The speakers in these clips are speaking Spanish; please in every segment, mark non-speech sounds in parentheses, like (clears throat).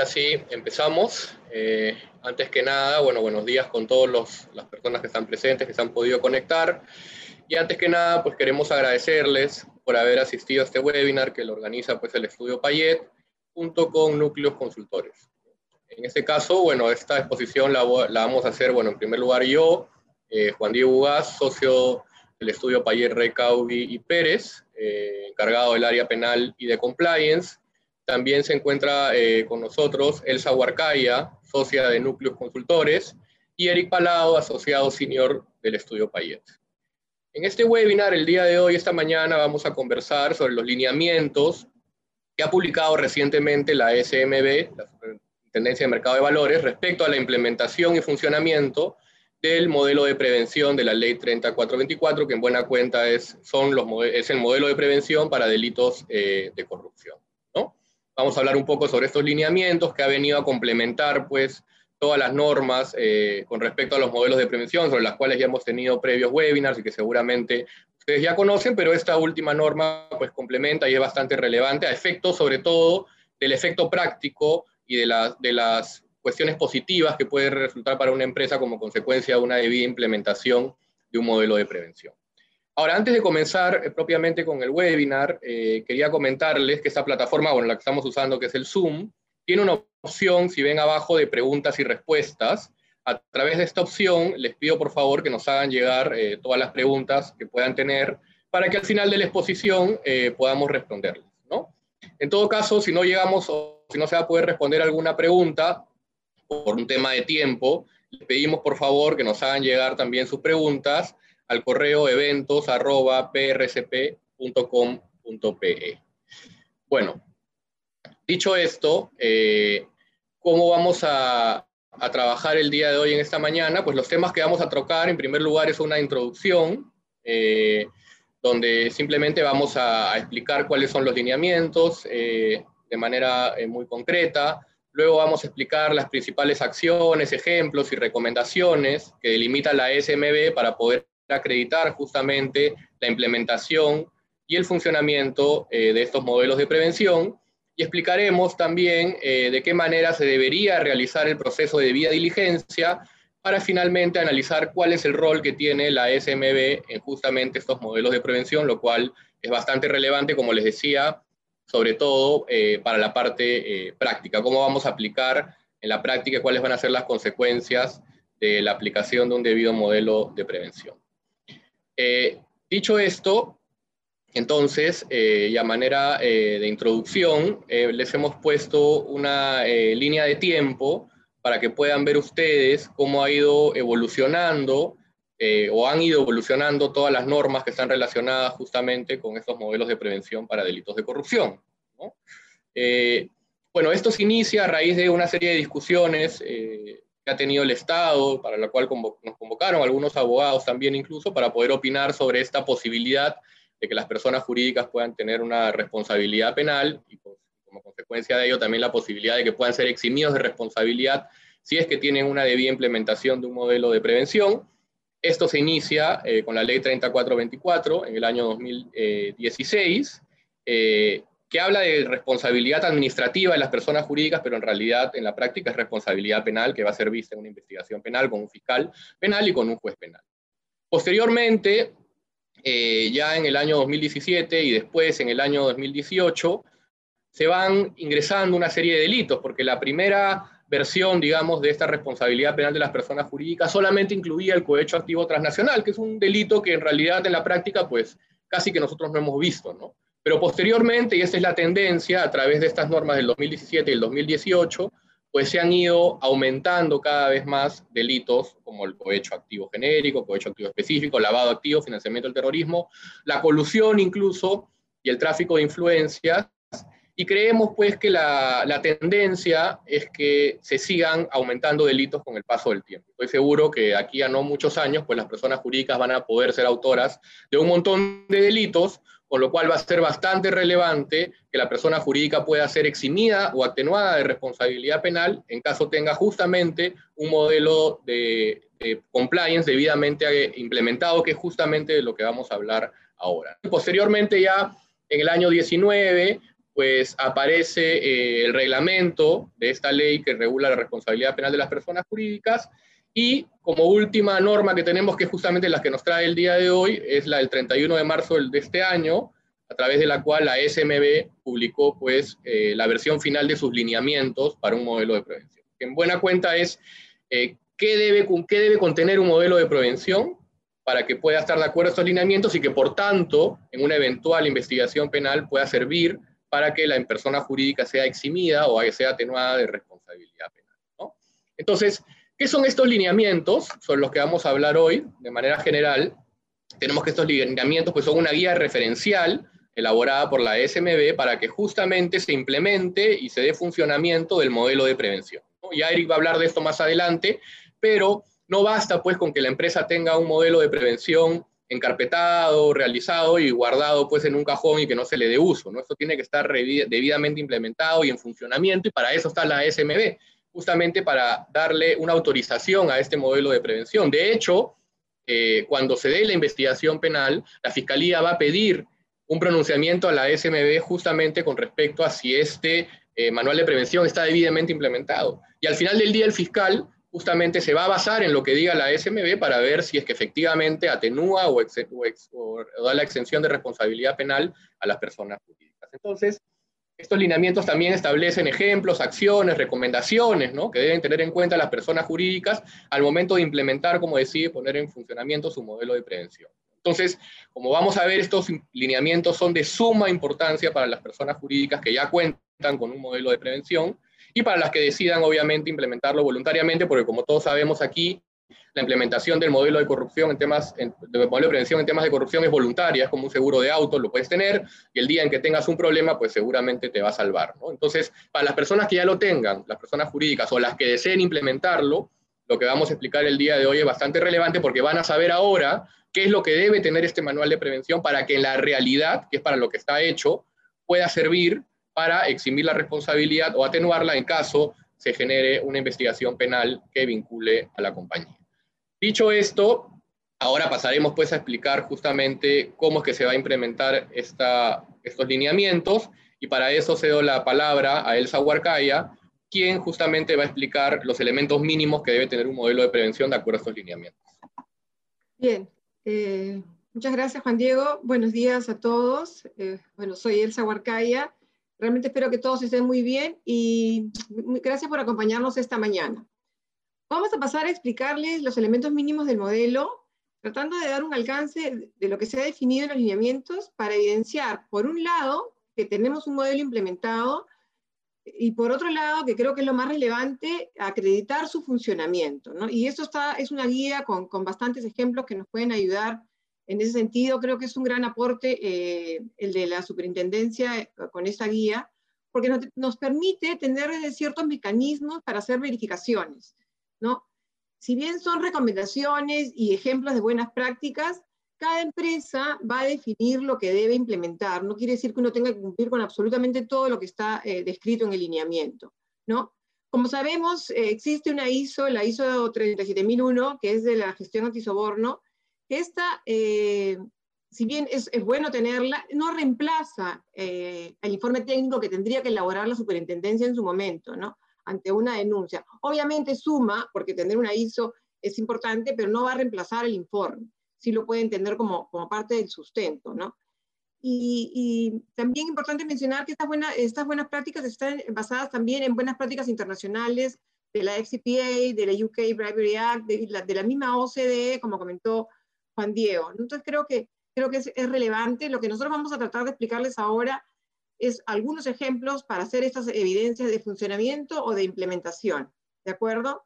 ahora sí, empezamos. Eh, antes que nada, bueno, buenos días con todas las personas que están presentes, que se han podido conectar. Y antes que nada, pues queremos agradecerles por haber asistido a este webinar que lo organiza pues el Estudio Payet junto con Núcleos Consultores. En este caso, bueno, esta exposición la, vamos a hacer, bueno, en primer lugar yo, eh, Juan Diego Ugaz, socio del Estudio Payet Recaudi y Pérez, eh, encargado del área penal y de compliance, también se encuentra eh, con nosotros Elsa Huarcaya, socia de Núcleos Consultores, y Eric Palado, asociado senior del estudio Payet. En este webinar, el día de hoy, esta mañana, vamos a conversar sobre los lineamientos que ha publicado recientemente la SMB, la Superintendencia de Mercado de Valores, respecto a la implementación y funcionamiento del modelo de prevención de la Ley 3424, que en buena cuenta es, el modelo de prevención para delitos eh, de corrupción. Vamos a hablar un poco sobre estos lineamientos que ha venido a complementar pues todas las normas eh, con respecto a los modelos de prevención, sobre las cuales ya hemos tenido previos webinars y que seguramente ustedes ya conocen, pero esta última norma pues complementa y es bastante relevante a efecto sobre todo del efecto práctico y de, de las cuestiones positivas que puede resultar para una empresa como consecuencia de una debida implementación de un modelo de prevención. Ahora, antes de comenzar eh, propiamente con el webinar, eh, quería comentarles que esta plataforma, bueno, la que estamos usando, que es el Zoom, tiene una opción, si ven abajo, de preguntas y respuestas. A través de esta opción, les pido por favor que nos hagan llegar eh, todas las preguntas que puedan tener para que al final de la exposición podamos responderles, ¿no? En todo caso, si no llegamos o si no se va a poder responder alguna pregunta por un tema de tiempo, les pedimos por favor que nos hagan llegar también sus preguntas al correo eventos.prcp.com.pe. Bueno, dicho esto, eh, ¿cómo vamos a, trabajar el día de hoy en esta mañana? Pues los temas que vamos a trocar, en primer lugar, es una introducción, eh, donde simplemente vamos a, explicar cuáles son los lineamientos eh, de manera muy concreta. Luego vamos a explicar las principales acciones, ejemplos y recomendaciones que delimita la SMB para poder acreditar justamente la implementación y el funcionamiento eh, de estos modelos de prevención y explicaremos también eh, de qué manera se debería realizar el proceso de debida diligencia para finalmente analizar cuál es el rol que tiene la SMB en justamente estos modelos de prevención, lo cual es bastante relevante, como les decía, sobre todo eh, para la parte práctica, cómo vamos a aplicar en la práctica, cuáles van a ser las consecuencias de la aplicación de un debido modelo de prevención. Eh, dicho esto, entonces, eh, y a manera eh, de introducción, les hemos puesto una línea de tiempo para que puedan ver ustedes cómo ha ido evolucionando o han ido evolucionando todas las normas que están relacionadas justamente con estos modelos de prevención para delitos de corrupción. bueno, esto se inicia a raíz de una serie de discusiones ha tenido el Estado, para la cual nos convocaron algunos abogados también incluso, para poder opinar sobre esta posibilidad de que las personas jurídicas puedan tener una responsabilidad penal y pues, como consecuencia de ello también la posibilidad de que puedan ser eximidos de responsabilidad si es que tienen una debida implementación de un modelo de prevención. Esto se inicia eh, con la ley 3424 en el año 2016. Eh, que habla de responsabilidad administrativa de las personas jurídicas, pero en realidad en la práctica es responsabilidad penal que va a ser vista en una investigación penal con un fiscal penal y con un juez penal. Posteriormente, eh, ya en el año 2017 y después en el año 2018, se van ingresando una serie de delitos, porque la primera versión, digamos, de esta responsabilidad penal de las personas jurídicas solamente incluía el cohecho activo transnacional, que es un delito que en realidad en la práctica, pues, casi que nosotros no hemos visto, ¿no? Pero posteriormente, y esa es la tendencia, a través de estas normas del 2017 y el 2018, pues se han ido aumentando cada vez más delitos como el cohecho activo genérico, cohecho activo específico, lavado activo, financiamiento del terrorismo, la colusión incluso y el tráfico de influencias. Y creemos pues que la, la, tendencia es que se sigan aumentando delitos con el paso del tiempo. Estoy seguro que aquí a no muchos años, pues las personas jurídicas van a poder ser autoras de un montón de delitos, con lo cual va a ser bastante relevante que la persona jurídica pueda ser eximida o atenuada de responsabilidad penal en caso tenga justamente un modelo de, compliance debidamente implementado, que es justamente de lo que vamos a hablar ahora. Posteriormente ya en el año 19, pues aparece eh, el reglamento de esta ley que regula la responsabilidad penal de las personas jurídicas y como última norma que tenemos, que es justamente la que nos trae el día de hoy, es la del 31 de marzo de este año, a través de la cual la SMB publicó pues eh, la versión final de sus lineamientos para un modelo de prevención. En buena cuenta es eh, ¿qué, debe, qué debe contener un modelo de prevención para que pueda estar de acuerdo a estos lineamientos y que por tanto en una eventual investigación penal pueda servir para que la persona jurídica sea eximida o sea atenuada de responsabilidad penal. Entonces, ¿qué son estos lineamientos? Son los que vamos a hablar hoy de manera general. Tenemos que estos lineamientos pues, son una guía referencial elaborada por la SMB para que justamente se implemente y se dé funcionamiento del modelo de prevención. ¿no? Ya Eric va a hablar de esto más adelante, pero no basta pues con que la empresa tenga un modelo de prevención encarpetado, realizado y guardado pues en un cajón y que no se le dé uso, ¿no? Esto tiene que estar debidamente implementado y en funcionamiento y para eso está la SMB, justamente para darle una autorización a este modelo de prevención. De hecho, eh, cuando se dé la investigación penal, la Fiscalía va a pedir un pronunciamiento a la SMB justamente con respecto a si este eh, manual de prevención está debidamente implementado. Y al final del día el fiscal justamente se va a basar en lo que diga la SMB para ver si es que efectivamente atenúa o, da la exención de responsabilidad penal a las personas jurídicas. Entonces, estos lineamientos también establecen ejemplos, acciones, recomendaciones, ¿no? que deben tener en cuenta las personas jurídicas al momento de implementar, como decía, poner en funcionamiento su modelo de prevención. Entonces, como vamos a ver, estos lineamientos son de suma importancia para las personas jurídicas que ya cuentan con un modelo de prevención y para las que decidan obviamente implementarlo voluntariamente, porque como todos sabemos aquí, la implementación del modelo de corrupción en temas, de prevención en temas de corrupción es voluntaria, es como un seguro de auto, lo puedes tener, y el día en que tengas un problema, pues seguramente te va a salvar. Entonces, para las personas que ya lo tengan, las personas jurídicas o las que deseen implementarlo, lo que vamos a explicar el día de hoy es bastante relevante porque van a saber ahora qué es lo que debe tener este manual de prevención para que en la realidad, que es para lo que está hecho, pueda servir para eximir la responsabilidad o atenuarla en caso se genere una investigación penal que vincule a la compañía. Dicho esto, ahora pasaremos pues a explicar justamente cómo es que se va a implementar estos lineamientos y para eso cedo la palabra a Elsa Huarcaya, quien justamente va a explicar los elementos mínimos que debe tener un modelo de prevención de acuerdo a estos lineamientos. Bien, eh, muchas gracias Juan Diego, buenos días a todos. Eh, bueno, soy Elsa Huarcaya, Realmente espero que todos estén muy bien y gracias por acompañarnos esta mañana. Vamos a pasar a explicarles los elementos mínimos del modelo, tratando de dar un alcance de lo que se ha definido en los lineamientos para evidenciar, por un lado, que tenemos un modelo implementado y por otro lado, que creo que es lo más relevante, acreditar su funcionamiento. Y esto está, es una guía con, con bastantes ejemplos que nos pueden ayudar en ese sentido, creo que es un gran aporte eh, el de la superintendencia con esta guía, porque nos, permite tener ciertos mecanismos para hacer verificaciones, ¿no? Si bien son recomendaciones y ejemplos de buenas prácticas, cada empresa va a definir lo que debe implementar. No quiere decir que uno tenga que cumplir con absolutamente todo lo que está eh, descrito en el lineamiento, ¿no? Como sabemos, existe una ISO, la ISO 37001, que es de la gestión antisoborno, esta, eh, si bien es, bueno tenerla, no reemplaza eh, el informe técnico que tendría que elaborar la superintendencia en su momento. Ante una denuncia. Obviamente suma, porque tener una ISO es importante, pero no va a reemplazar el informe. Sí lo puede entender como, como parte del sustento, ¿no? Y, también importante mencionar que estas, buenas estas buenas prácticas están basadas también en buenas prácticas internacionales de la FCPA, de la UK Bribery Act, de la, de la misma OCDE, como comentó Juan Diego. Entonces creo que, creo que es, relevante. Lo que nosotros vamos a tratar de explicarles ahora es algunos ejemplos para hacer estas evidencias de funcionamiento o de implementación. ¿De acuerdo?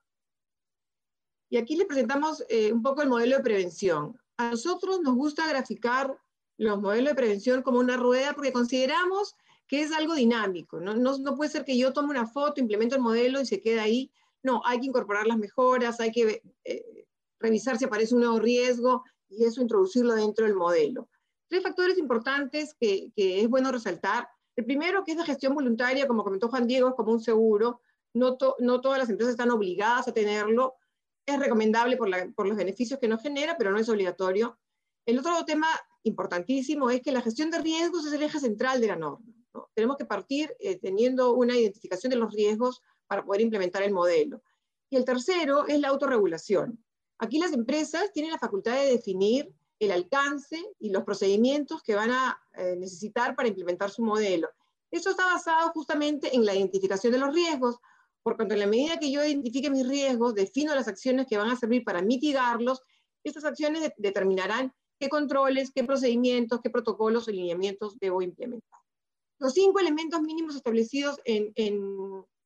Y aquí les presentamos eh, un poco el modelo de prevención. A nosotros nos gusta graficar los modelos de prevención como una rueda porque consideramos que es algo dinámico. No, no, puede ser que yo tome una foto, implemento el modelo y se quede ahí. No, hay que incorporar las mejoras, hay que eh, revisar si aparece un nuevo riesgo, y eso introducirlo dentro del modelo. Tres factores importantes que, es bueno resaltar. El primero, que es la gestión voluntaria, como comentó Juan Diego, es como un seguro. No, no todas las empresas están obligadas a tenerlo. Es recomendable por, por los beneficios que nos genera, pero no es obligatorio. El otro tema importantísimo es que la gestión de riesgos es el eje central de la norma. Tenemos que partir eh, teniendo una identificación de los riesgos para poder implementar el modelo. Y el tercero es la autorregulación. Aquí las empresas tienen la facultad de definir el alcance y los procedimientos que van a eh, necesitar para implementar su modelo. Eso está basado justamente en la identificación de los riesgos, por cuanto en la medida que yo identifique mis riesgos, defino las acciones que van a servir para mitigarlos, estas acciones determinarán qué controles, qué procedimientos, qué protocolos o lineamientos debo implementar. Los cinco elementos mínimos establecidos en,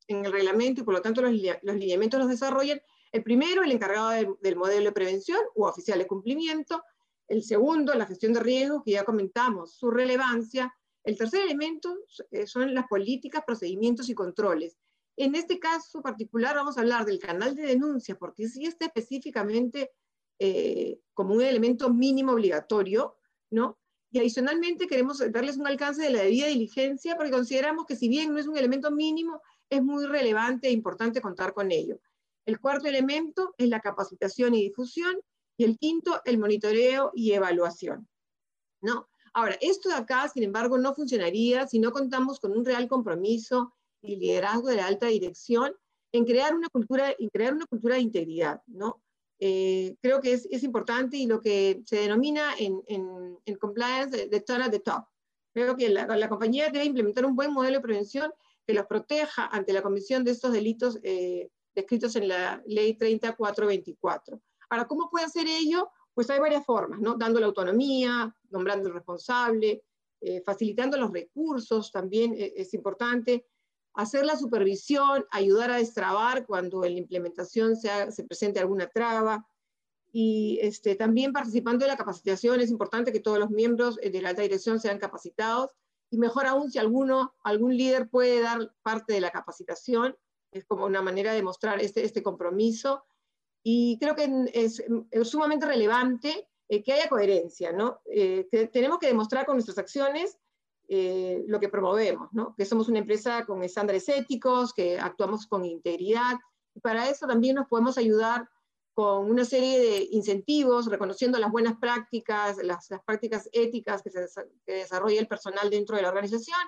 el reglamento y por lo tanto los, lineamientos los desarrollan. El primero, el encargado del modelo de prevención u oficial de cumplimiento. El segundo, la gestión de riesgos, que ya comentamos, su relevancia. El tercer elemento eh, son las políticas, procedimientos y controles. En este caso particular vamos a hablar del canal de denuncia, porque si está específicamente eh, como un elemento mínimo obligatorio, ¿no? Y adicionalmente queremos darles un alcance de la debida diligencia porque consideramos que si bien no es un elemento mínimo, es muy relevante e importante contar con ello. El cuarto elemento es la capacitación y difusión y el quinto, el monitoreo y evaluación. ¿no? Ahora, esto de acá, sin embargo, no funcionaría si no contamos con un real compromiso y liderazgo de la alta dirección en crear una cultura, en crear una cultura de integridad, ¿no? Eh, creo que es, es, importante y lo que se denomina en, en, en compliance de, turn at the top. Creo que la, la, compañía debe implementar un buen modelo de prevención que los proteja ante la comisión de estos delitos eh, descritos en la ley 30424. Ahora, ¿cómo puede hacer ello? Pues hay varias formas, ¿no? Dando la autonomía, nombrando el responsable, eh, facilitando los recursos, también eh, es importante, hacer la supervisión, ayudar a destrabar cuando en la implementación se presente alguna traba, y este, también participando en la capacitación, es importante que todos los miembros eh, de la alta dirección sean capacitados, y mejor aún si alguno, algún líder puede dar parte de la capacitación, es como una manera de mostrar este, este compromiso, y creo que es, sumamente relevante eh, que haya coherencia, ¿no? Eh, tenemos que demostrar con nuestras acciones eh, lo que promovemos, ¿no? que somos una empresa con estándares éticos, que actuamos con integridad, y para eso también nos podemos ayudar con una serie de incentivos, reconociendo las buenas prácticas, las, las prácticas éticas que, se, que desarrolla el personal dentro de la organización,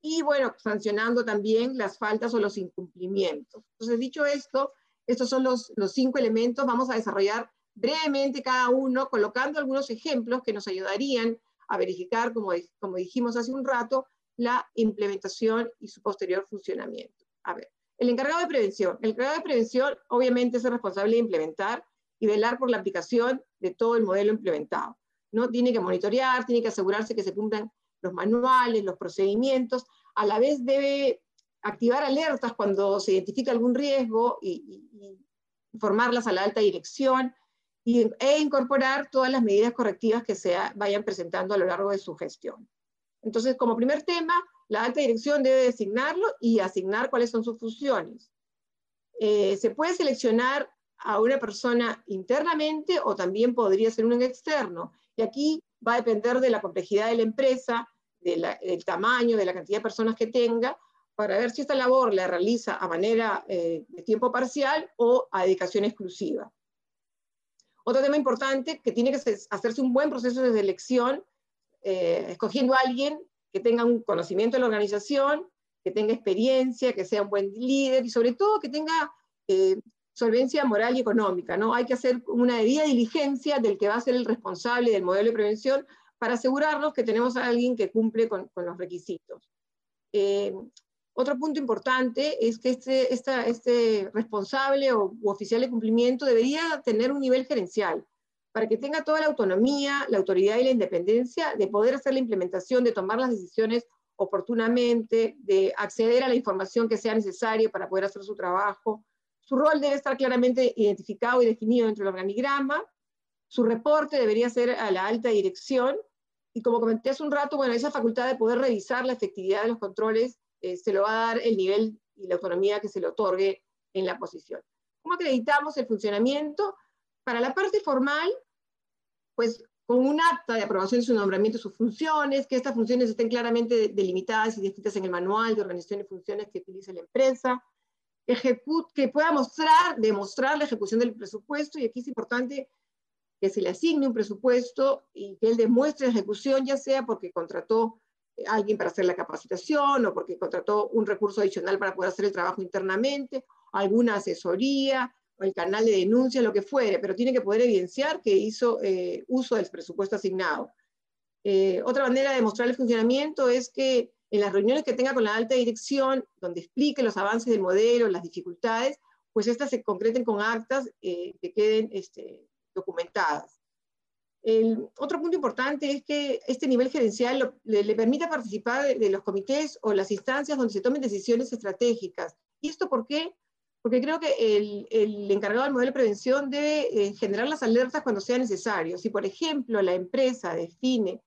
y bueno, sancionando también las faltas o los incumplimientos. Entonces, dicho esto, estos son los, los cinco elementos, vamos a desarrollar brevemente cada uno, colocando algunos ejemplos que nos ayudarían a verificar, como, como dijimos hace un rato, la implementación y su posterior funcionamiento. A ver, el encargado de prevención. El encargado de prevención obviamente es el responsable de implementar y velar por la aplicación de todo el modelo implementado. ¿no? Tiene que monitorear, tiene que asegurarse que se cumplan los manuales, los procedimientos, a la vez debe activar alertas cuando se identifica algún riesgo y, y informarlas a la alta dirección, e incorporar todas las medidas correctivas que se vayan presentando a lo largo de su gestión. Entonces, como primer tema, la alta dirección debe designarlo y asignar cuáles son sus funciones. Eh, se puede seleccionar a una persona internamente o también podría ser un externo. Y aquí va a depender de la complejidad de la empresa, del tamaño, de la cantidad de personas que tenga, para ver si esta labor la realiza a manera eh, de tiempo parcial o a dedicación exclusiva. Otro tema importante, que tiene que hacerse un buen proceso de selección, eh, escogiendo a alguien que tenga un conocimiento de la organización, que tenga experiencia, que sea un buen líder y sobre todo que tenga eh, solvencia moral y económica. ¿no? Hay que hacer una debida diligencia del que va a ser el responsable del modelo de prevención para asegurarnos que tenemos a alguien que cumple con, los requisitos. Otro punto importante es que este, este responsable o oficial de cumplimiento debería tener un nivel gerencial para que tenga toda la autonomía, la autoridad y la independencia de poder hacer la implementación, de tomar las decisiones oportunamente, de acceder a la información que sea necesaria para poder hacer su trabajo. Su rol debe estar claramente identificado y definido dentro del organigrama. Su reporte debería ser a la alta dirección. Y como comenté hace un rato, bueno, esa facultad de poder revisar la efectividad de los controles eh, se lo va a dar el nivel y la autonomía que se le otorgue en la posición. ¿Cómo acreditamos el funcionamiento? Para la parte formal, pues con un acta de aprobación de su nombramiento y sus funciones, que estas funciones estén claramente delimitadas y descritas en el manual de organización y funciones que utiliza la empresa, que pueda mostrar, demostrar la ejecución del presupuesto, y aquí es importante que se le asigne un presupuesto y que él demuestre la ejecución, ya sea porque contrató alguien para hacer la capacitación o porque contrató un recurso adicional para poder hacer el trabajo internamente, alguna asesoría o el canal de denuncia, lo que fuere, pero tiene que poder evidenciar que hizo eh, uso del presupuesto asignado. Eh, otra manera de demostrar el funcionamiento es que en las reuniones que tenga con la alta dirección, donde explique los avances del modelo, las dificultades, pues estas se concreten con actas eh, que queden este, documentadas. El otro punto importante es que este nivel gerencial le, permita participar de, los comités o las instancias donde se tomen decisiones estratégicas. ¿Y esto por qué? Porque creo que el, encargado del modelo de prevención debe eh, generar las alertas cuando sea necesario. Si, por ejemplo, la empresa define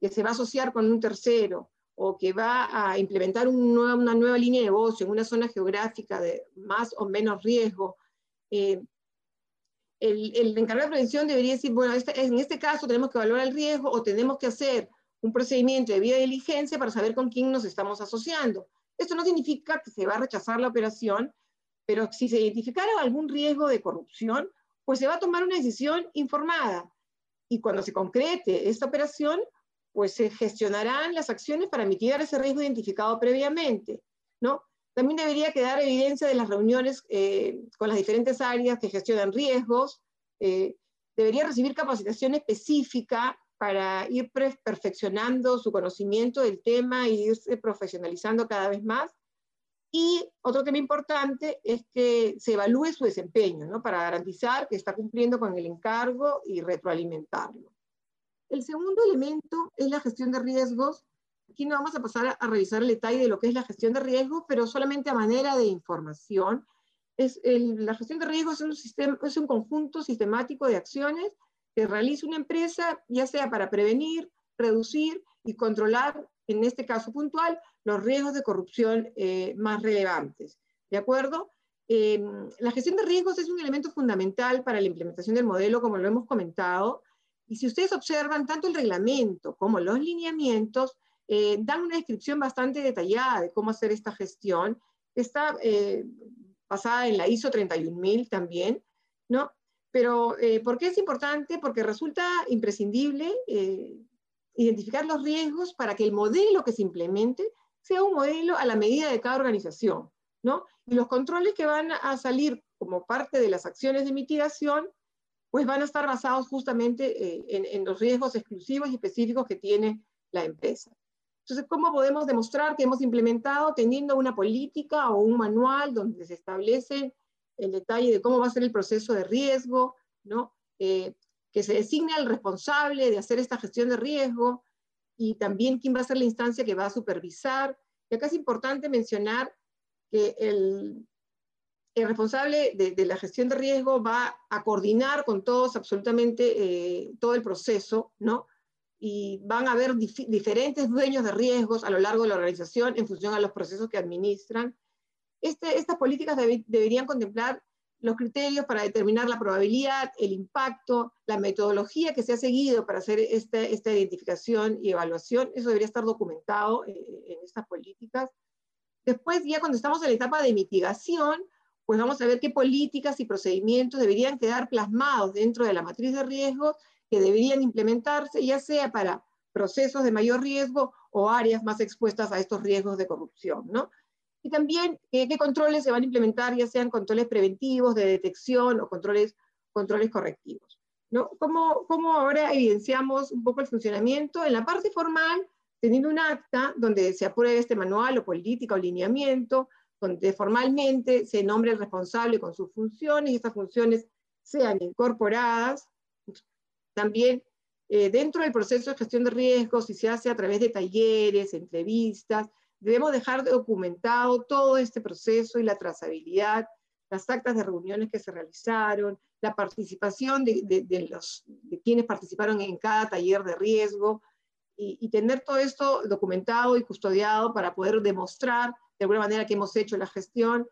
que se va a asociar con un tercero o que va a implementar una nueva línea de negocio en una zona geográfica de más o menos riesgo, eh, el, el, encargado de prevención debería decir, bueno, este, en este caso tenemos que evaluar el riesgo o tenemos que hacer un procedimiento de vía diligencia para saber con quién nos estamos asociando. Esto no significa que se va a rechazar la operación, pero si se identificara algún riesgo de corrupción, pues se va a tomar una decisión informada. Y cuando se concrete esta operación, pues se gestionarán las acciones para mitigar ese riesgo identificado previamente, ¿no? También debería quedar evidencia de las reuniones eh, con las diferentes áreas que gestionan riesgos. Eh, debería recibir capacitación específica para ir perfeccionando su conocimiento del tema e irse profesionalizando cada vez más. Y otro tema importante es que se evalúe su desempeño, ¿no? para garantizar que está cumpliendo con el encargo y retroalimentarlo. El segundo elemento es la gestión de riesgos. Aquí no vamos a pasar a, revisar el detalle de lo que es la gestión de riesgos, pero solamente a manera de información. Es la gestión de riesgos es un, sistema, es un conjunto sistemático de acciones que realiza una empresa, ya sea para prevenir, reducir y controlar, en este caso puntual, los riesgos de corrupción eh, más relevantes. ¿De acuerdo? Eh, la gestión de riesgos es un elemento fundamental para la implementación del modelo, como lo hemos comentado, y si ustedes observan, tanto el reglamento como los lineamientos eh, dan una descripción bastante detallada de cómo hacer esta gestión. Está eh, basada en la ISO 31000 también, ¿no? Pero, eh, ¿por qué es importante? Porque resulta imprescindible identificar los riesgos para que el modelo que se implemente sea un modelo a la medida de cada organización, ¿no? Y los controles que van a salir como parte de las acciones de mitigación pues van a estar basados justamente eh, en, los riesgos exclusivos y específicos que tiene la empresa. Entonces, ¿cómo podemos demostrar que hemos implementado teniendo una política o un manual donde se establece el detalle de cómo va a ser el proceso de riesgo, ¿no? Eh, que se designe al responsable de hacer esta gestión de riesgo y también quién va a ser la instancia que va a supervisar. Y acá es importante mencionar que el, el responsable de, la gestión de riesgo va a coordinar con todos absolutamente eh, todo el proceso, ¿no? Y van a haber diferentes dueños de riesgos a lo largo de la organización en función a los procesos que administran. Este, estas políticas deberían contemplar los criterios para determinar la probabilidad, el impacto, la metodología que se ha seguido para hacer esta, esta identificación y evaluación. Eso debería estar documentado eh, en estas políticas. Después, ya cuando estamos en la etapa de mitigación, pues vamos a ver qué políticas y procedimientos deberían quedar plasmados dentro de la matriz de riesgos que deberían implementarse, ya sea para procesos de mayor riesgo o áreas más expuestas a estos riesgos de corrupción, ¿no? Y también eh, qué controles se van a implementar, ya sean controles preventivos, de detección o controles, controles correctivos. ¿no? ¿Cómo, ¿Cómo ahora evidenciamos un poco el funcionamiento? En la parte formal, teniendo un acta donde se apruebe este manual o política o lineamiento, donde formalmente se nombre el responsable con sus funciones y estas funciones sean incorporadas. También eh, dentro del proceso de gestión de riesgos, si se hace a través de talleres, entrevistas, debemos dejar documentado todo este proceso y la trazabilidad, las actas de reuniones que se realizaron, la participación de, los, de quienes participaron en cada taller de riesgo, y, y tener todo esto documentado y custodiado para poder demostrar de alguna manera que hemos hecho la gestión.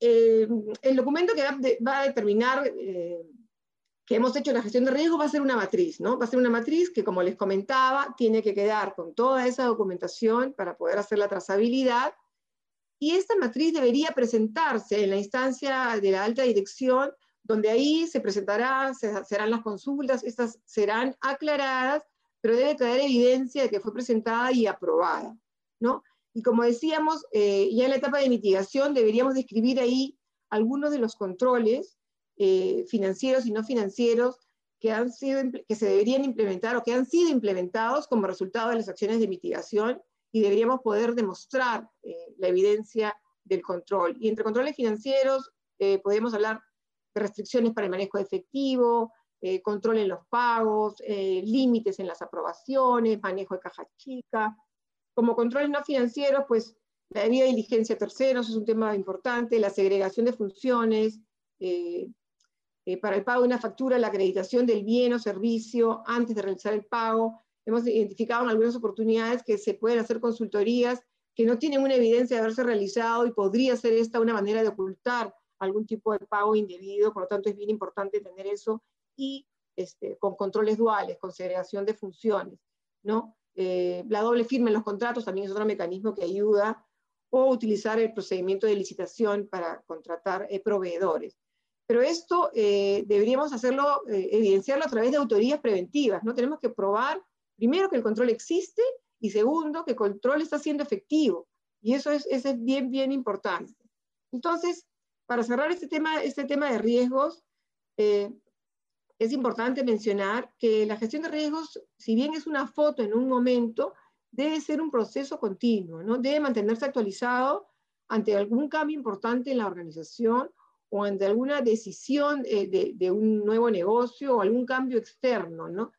Eh, el documento que va, a determinar eh, que hemos hecho la gestión de riesgo va a ser una matriz, ¿no? Va a ser una matriz que, como les comentaba, tiene que quedar con toda esa documentación para poder hacer la trazabilidad. Y esta matriz debería presentarse en la instancia de la alta dirección, donde ahí se presentará, se, serán las consultas, estas serán aclaradas pero debe traer evidencia de que fue presentada y aprobada, ¿no? Y como decíamos, eh, ya en la etapa de mitigación deberíamos describir ahí algunos de los controles eh, financieros y no financieros que, han sido, que se deberían implementar o que han sido implementados como resultado de las acciones de mitigación y deberíamos poder demostrar eh, la evidencia del control. Y entre controles financieros podemos hablar de restricciones para el manejo de efectivo, eh, control en los pagos, eh, límites en las aprobaciones, manejo de caja chica. Como controles no financieros, pues la debida diligencia a terceros es un tema importante, la segregación de funciones, eh, para el pago de una factura, la acreditación del bien o servicio antes de realizar el pago. Hemos identificado en algunas oportunidades que se pueden hacer consultorías que no tienen una evidencia de haberse realizado y podría ser esta una manera de ocultar algún tipo de pago indebido, por lo tanto es bien importante tener eso y este, con controles duales, con segregación de funciones, ¿no? Eh, la doble firma en los contratos también es otro mecanismo que ayuda, o utilizar el procedimiento de licitación para contratar eh, proveedores. Pero esto eh, deberíamos hacerlo, evidenciarlo a través de autorías preventivas, ¿no? Tenemos que probar, primero, que el control existe, y segundo, que el control está siendo efectivo. Y eso es, eso es bien, bien importante. Entonces, para cerrar este tema, este tema de riesgos, es importante mencionar que la gestión de riesgos, si bien es una foto en un momento, debe ser un proceso continuo, ¿no? Debe mantenerse actualizado ante algún cambio importante en la organización o ante alguna decisión eh, de, un nuevo negocio o algún cambio externo, ¿no?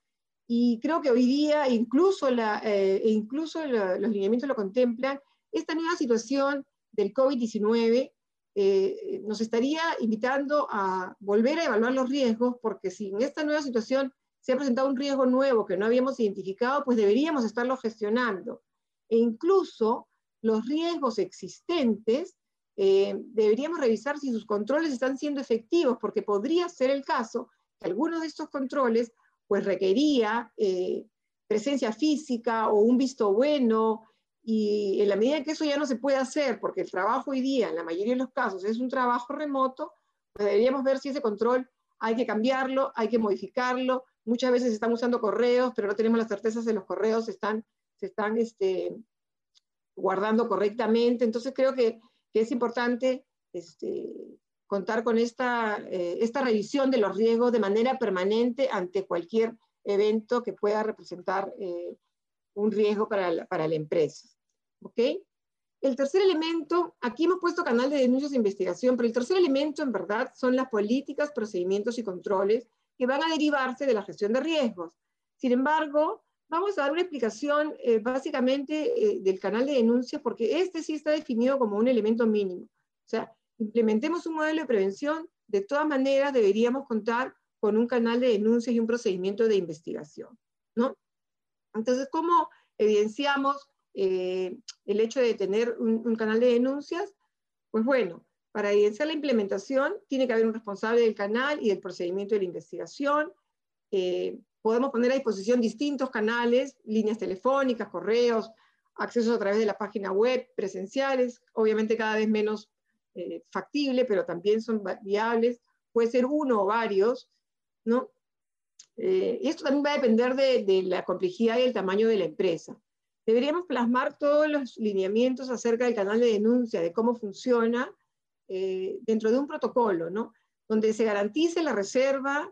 Y creo que hoy día, incluso, la, eh, incluso los lineamientos lo contemplan, esta nueva situación del COVID-19 eh, nos estaría invitando a volver a evaluar los riesgos, porque si en esta nueva situación se ha presentado un riesgo nuevo que no habíamos identificado, pues deberíamos estarlo gestionando. E incluso los riesgos existentes, eh, deberíamos revisar si sus controles están siendo efectivos, porque podría ser el caso que algunos de estos controles pues requería eh, presencia física o un visto bueno, y en la medida que eso ya no se puede hacer, porque el trabajo hoy día, en la mayoría de los casos, es un trabajo remoto, pues deberíamos ver si ese control hay que cambiarlo, hay que modificarlo. Muchas veces están usando correos, pero no tenemos las certezas de los correos están, se están este, guardando correctamente. Entonces creo que, que es importante este, contar con esta, eh, esta revisión de los riesgos de manera permanente ante cualquier evento que pueda representar eh, un riesgo para la, para la empresa. ¿Ok? El tercer elemento, aquí hemos puesto canal de denuncias e investigación, pero el tercer elemento en verdad son las políticas, procedimientos y controles que van a derivarse de la gestión de riesgos. Sin embargo, vamos a dar una explicación eh, básicamente eh, del canal de denuncias porque este sí está definido como un elemento mínimo. O sea, implementemos un modelo de prevención, de todas maneras deberíamos contar con un canal de denuncias y un procedimiento de investigación. ¿no? Entonces, ¿cómo evidenciamos eh, el hecho de tener un, canal de denuncias? Pues bueno, para evidenciar la implementación tiene que haber un responsable del canal y del procedimiento de la investigación. Eh, podemos poner a disposición distintos canales, líneas telefónicas, correos, accesos a través de la página web, presenciales, obviamente cada vez menos eh, factible, pero también son viables. Puede ser uno o varios, ¿no? Eh, y esto también va a depender de, la complejidad y el tamaño de la empresa. Deberíamos plasmar todos los lineamientos acerca del canal de denuncia, de cómo funciona, eh, dentro de un protocolo, ¿no? Donde se garantice la reserva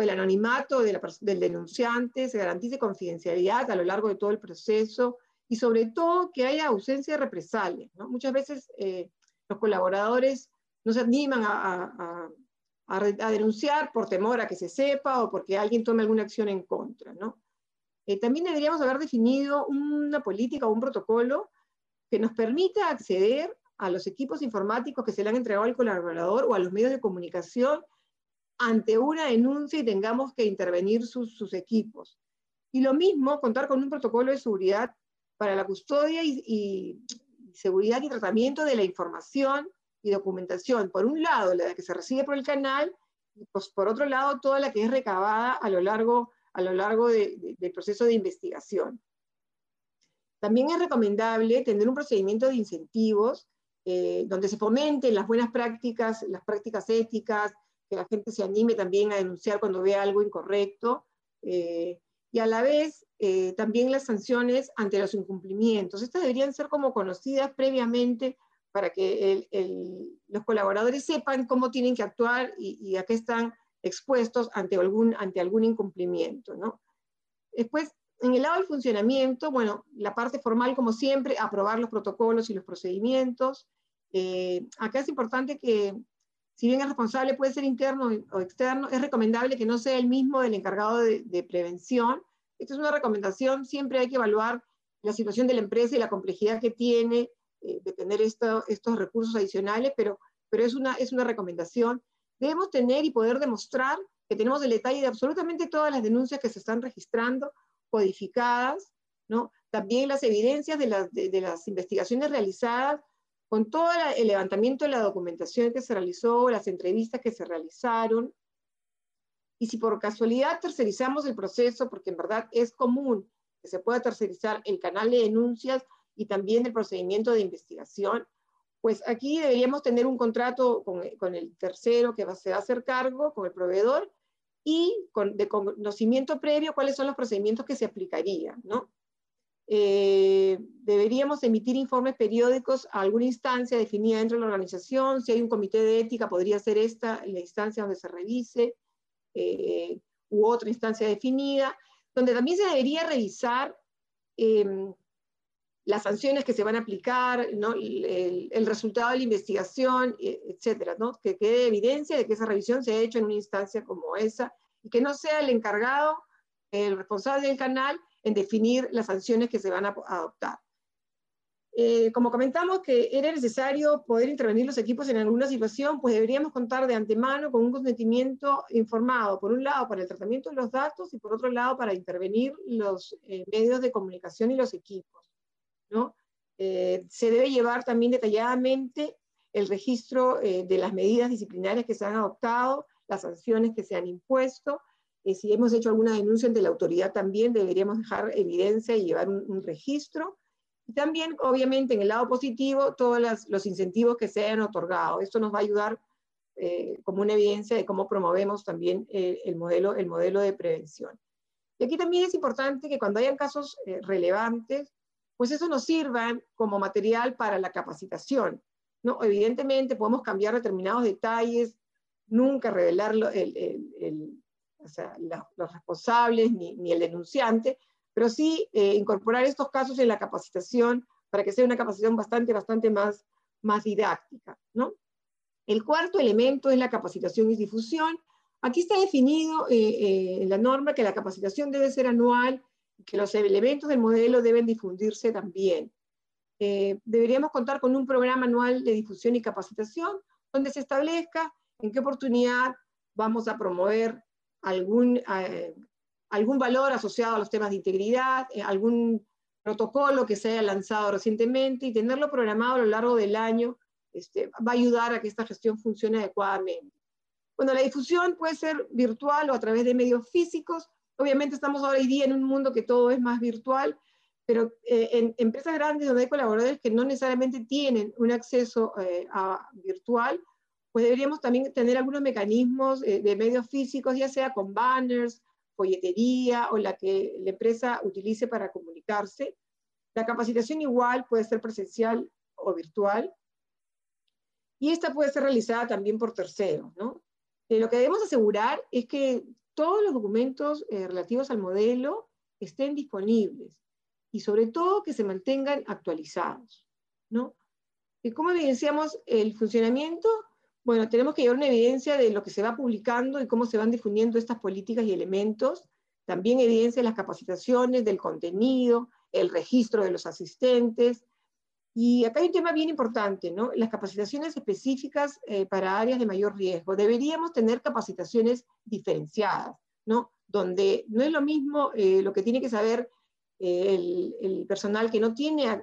el anonimato del denunciante, se garantice confidencialidad a lo largo de todo el proceso y sobre todo que haya ausencia de represalias. Muchas veces eh, los colaboradores no se animan a denunciar por temor a que se sepa o porque alguien tome alguna acción en contra. Eh, también deberíamos haber definido una política o un protocolo que nos permita acceder a los equipos informáticos que se le han entregado al colaborador o a los medios de comunicación ante una denuncia y tengamos que intervenir sus, sus equipos. Y lo mismo, contar con un protocolo de seguridad para la custodia y, y seguridad y tratamiento de la información y documentación. Por un lado, la que se recibe por el canal, y pues, por otro lado, toda la que es recabada a lo largo, a lo largo del proceso de investigación. También es recomendable tener un procedimiento de incentivos eh, donde se fomenten las buenas prácticas, las prácticas éticas, que la gente se anime también a denunciar cuando vea algo incorrecto. Eh, y a la vez eh, también las sanciones ante los incumplimientos. Estas deberían ser como conocidas previamente para que los colaboradores sepan cómo tienen que actuar y, a qué están expuestos ante algún, ante algún incumplimiento. ¿no? Después, en el lado del funcionamiento, bueno, la parte formal, como siempre, aprobar los protocolos y los procedimientos. Eh, acá es importante que, si bien el responsable puede ser interno o externo, es recomendable que no sea el mismo del encargado de prevención, esta es una recomendación, siempre hay que evaluar la situación de la empresa y la complejidad que tiene eh, de tener estos recursos adicionales, pero, es, una, recomendación. Debemos tener y poder demostrar que tenemos el detalle de absolutamente todas las denuncias que se están registrando, codificadas, ¿no? también las evidencias de, de, las investigaciones realizadas, con todo el levantamiento de la documentación que se realizó, las entrevistas que se realizaron, y si por casualidad tercerizamos el proceso, porque en verdad es común que se pueda tercerizar el canal de denuncias y también el procedimiento de investigación, pues aquí deberíamos tener un contrato con, el tercero que se va a hacer cargo, con el proveedor, y con, de conocimiento previo cuáles son los procedimientos que se aplicarían, ¿no? Eh, deberíamos emitir informes periódicos a alguna instancia definida dentro de la organización, si hay un comité de ética podría ser esta la instancia donde se revise, eh, u otra instancia definida, donde también se debería revisar em, las sanciones que se van a aplicar, ¿no? el, resultado de la investigación, e, etcétera, ¿no? que quede evidencia de que esa revisión se ha hecho en una instancia como esa y que no sea el encargado, el responsable del canal, en definir las sanciones que se van a adoptar. Eh, como comentamos que era necesario poder intervenir los equipos en alguna situación, pues deberíamos contar de antemano con un consentimiento informado, por un lado para el tratamiento de los datos y por otro lado para intervenir los eh, medios de comunicación y los equipos. ¿no? Eh, se debe llevar también detalladamente el registro de las medidas disciplinarias que se han adoptado, las sanciones que se han impuesto. Si hemos hecho alguna denuncia ante la autoridad también deberíamos dejar evidencia y llevar un registro y también, obviamente, en el lado positivo, todos los incentivos que se hayan otorgado. Esto nos va a ayudar eh, como una evidencia de cómo promovemos también eh, el, modelo, el modelo de prevención. Y aquí también es importante que cuando hayan casos eh, relevantes, pues eso nos sirva como material para la capacitación. ¿no? Evidentemente podemos cambiar determinados detalles, nunca revelar el, o sea, los responsables ni, ni, el denunciante, pero sí eh, incorporar estos casos en la capacitación para que sea una capacitación bastante, bastante más, más didáctica. ¿no? El cuarto elemento es la capacitación y difusión. Aquí está definido eh, eh, en la norma que la capacitación debe ser anual, que los elementos del modelo deben difundirse también. deberíamos contar con un programa anual de difusión y capacitación donde se establezca en qué oportunidad vamos a promover algún, algún valor asociado a los temas de integridad, eh, algún protocolo que se haya lanzado recientemente y tenerlo programado a lo largo del año este, va a ayudar a que esta gestión funcione adecuadamente. Bueno, la difusión puede ser virtual o a través de medios físicos. Obviamente estamos hoy día en un mundo que todo es más virtual, pero eh, en empresas grandes donde hay colaboradores que no necesariamente tienen un acceso eh, a virtual, pues deberíamos también tener algunos mecanismos de medios físicos, ya sea con banners, folletería o la que la empresa utilice para comunicarse. La capacitación igual puede ser presencial o virtual. Y esta puede ser realizada también por terceros. ¿no? Eh, lo que debemos asegurar es que todos los documentos eh, relativos al modelo estén disponibles y sobre todo que se mantengan actualizados. ¿no? Y como evidenciamos el funcionamiento, bueno, tenemos que llevar una evidencia de lo que se va publicando y cómo se van difundiendo estas políticas y elementos. También evidencia de las capacitaciones, del contenido, el registro de los asistentes. Y acá hay un tema bien importante, ¿no? Las capacitaciones específicas eh, para áreas de mayor riesgo. Deberíamos tener capacitaciones diferenciadas, ¿no? Donde no es lo mismo eh, lo que tiene que saber eh, el, el, personal que no tiene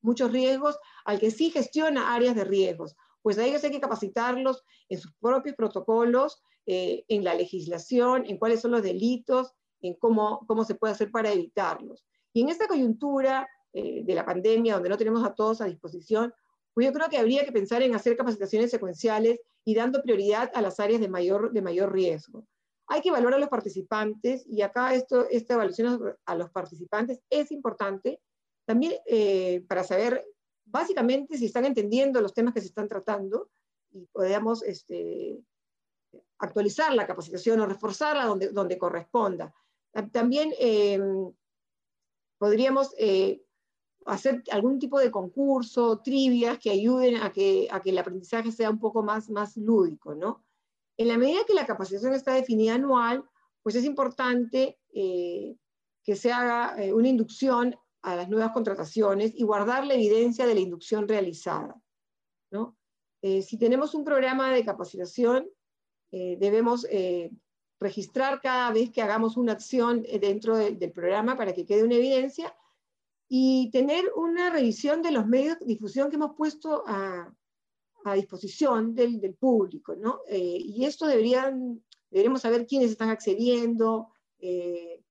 muchos riesgos al que sí gestiona áreas de riesgos pues a ellos hay que capacitarlos en sus propios protocolos, eh, en la legislación, en cuáles son los delitos, en cómo, cómo se puede hacer para evitarlos. Y en esta coyuntura eh, de la pandemia, donde no tenemos a todos a disposición, pues yo creo que habría que pensar en hacer capacitaciones secuenciales y dando prioridad a las áreas de mayor, de mayor riesgo. Hay que evaluar a los participantes y acá esto, esta evaluación a los participantes es importante también eh, para saber básicamente si están entendiendo los temas que se están tratando y podamos este, actualizar la capacitación o reforzarla donde, donde corresponda. También em, podríamos eh, hacer algún tipo de concurso, trivias que ayuden a que, a que el aprendizaje sea un poco más, más lúdico, ¿no? En la medida que la capacitación está definida anual, pues es importante eh, que se haga eh, una inducción a las nuevas contrataciones y guardar la evidencia de la inducción realizada. ¿no? si tenemos un programa de capacitación, debemos registrar cada vez que hagamos una acción dentro del programa para que quede una evidencia y tener una revisión de los medios de difusión que hemos puesto a, a disposición del, del, público, ¿no? Eh, y esto deberían, deberíamos saber quiénes están accediendo, eh,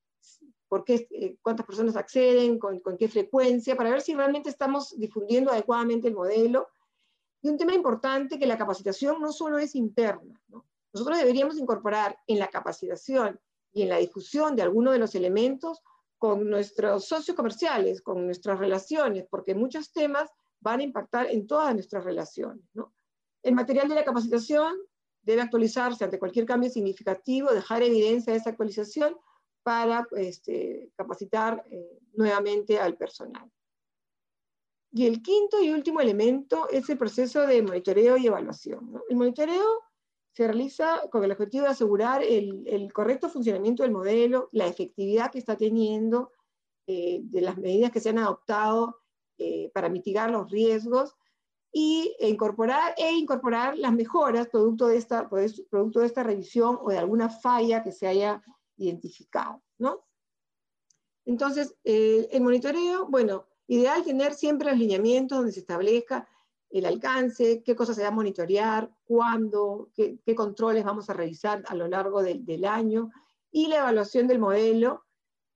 por qué, eh, cuántas personas acceden, con, qué frecuencia, para ver si realmente estamos difundiendo adecuadamente el modelo. Y un tema importante, que la capacitación no solo es interna, ¿no? Nosotros deberíamos incorporar en la capacitación y en la difusión de algunos de los elementos con nuestros socios comerciales, con nuestras relaciones, porque muchos temas van a impactar en todas nuestras relaciones. El material de la capacitación debe actualizarse ante cualquier cambio significativo, dejar evidencia de esa actualización para este, capacitar eh, nuevamente al personal. Y el quinto y último elemento es el proceso de monitoreo y evaluación. El monitoreo se realiza con el objetivo de asegurar el, correcto funcionamiento del modelo, la efectividad que está teniendo, eh, de las medidas que se han adoptado eh, para mitigar los riesgos y incorporar, e incorporar las mejoras producto de, esta, producto de esta revisión o de alguna falla que se haya identificado. ¿no? Entonces, eh, el monitoreo, bueno, ideal tener siempre los lineamientos donde se establezca el alcance, qué cosas se va a monitorear, cuándo, qué, controles vamos a realizar a lo largo del año, y la evaluación del modelo,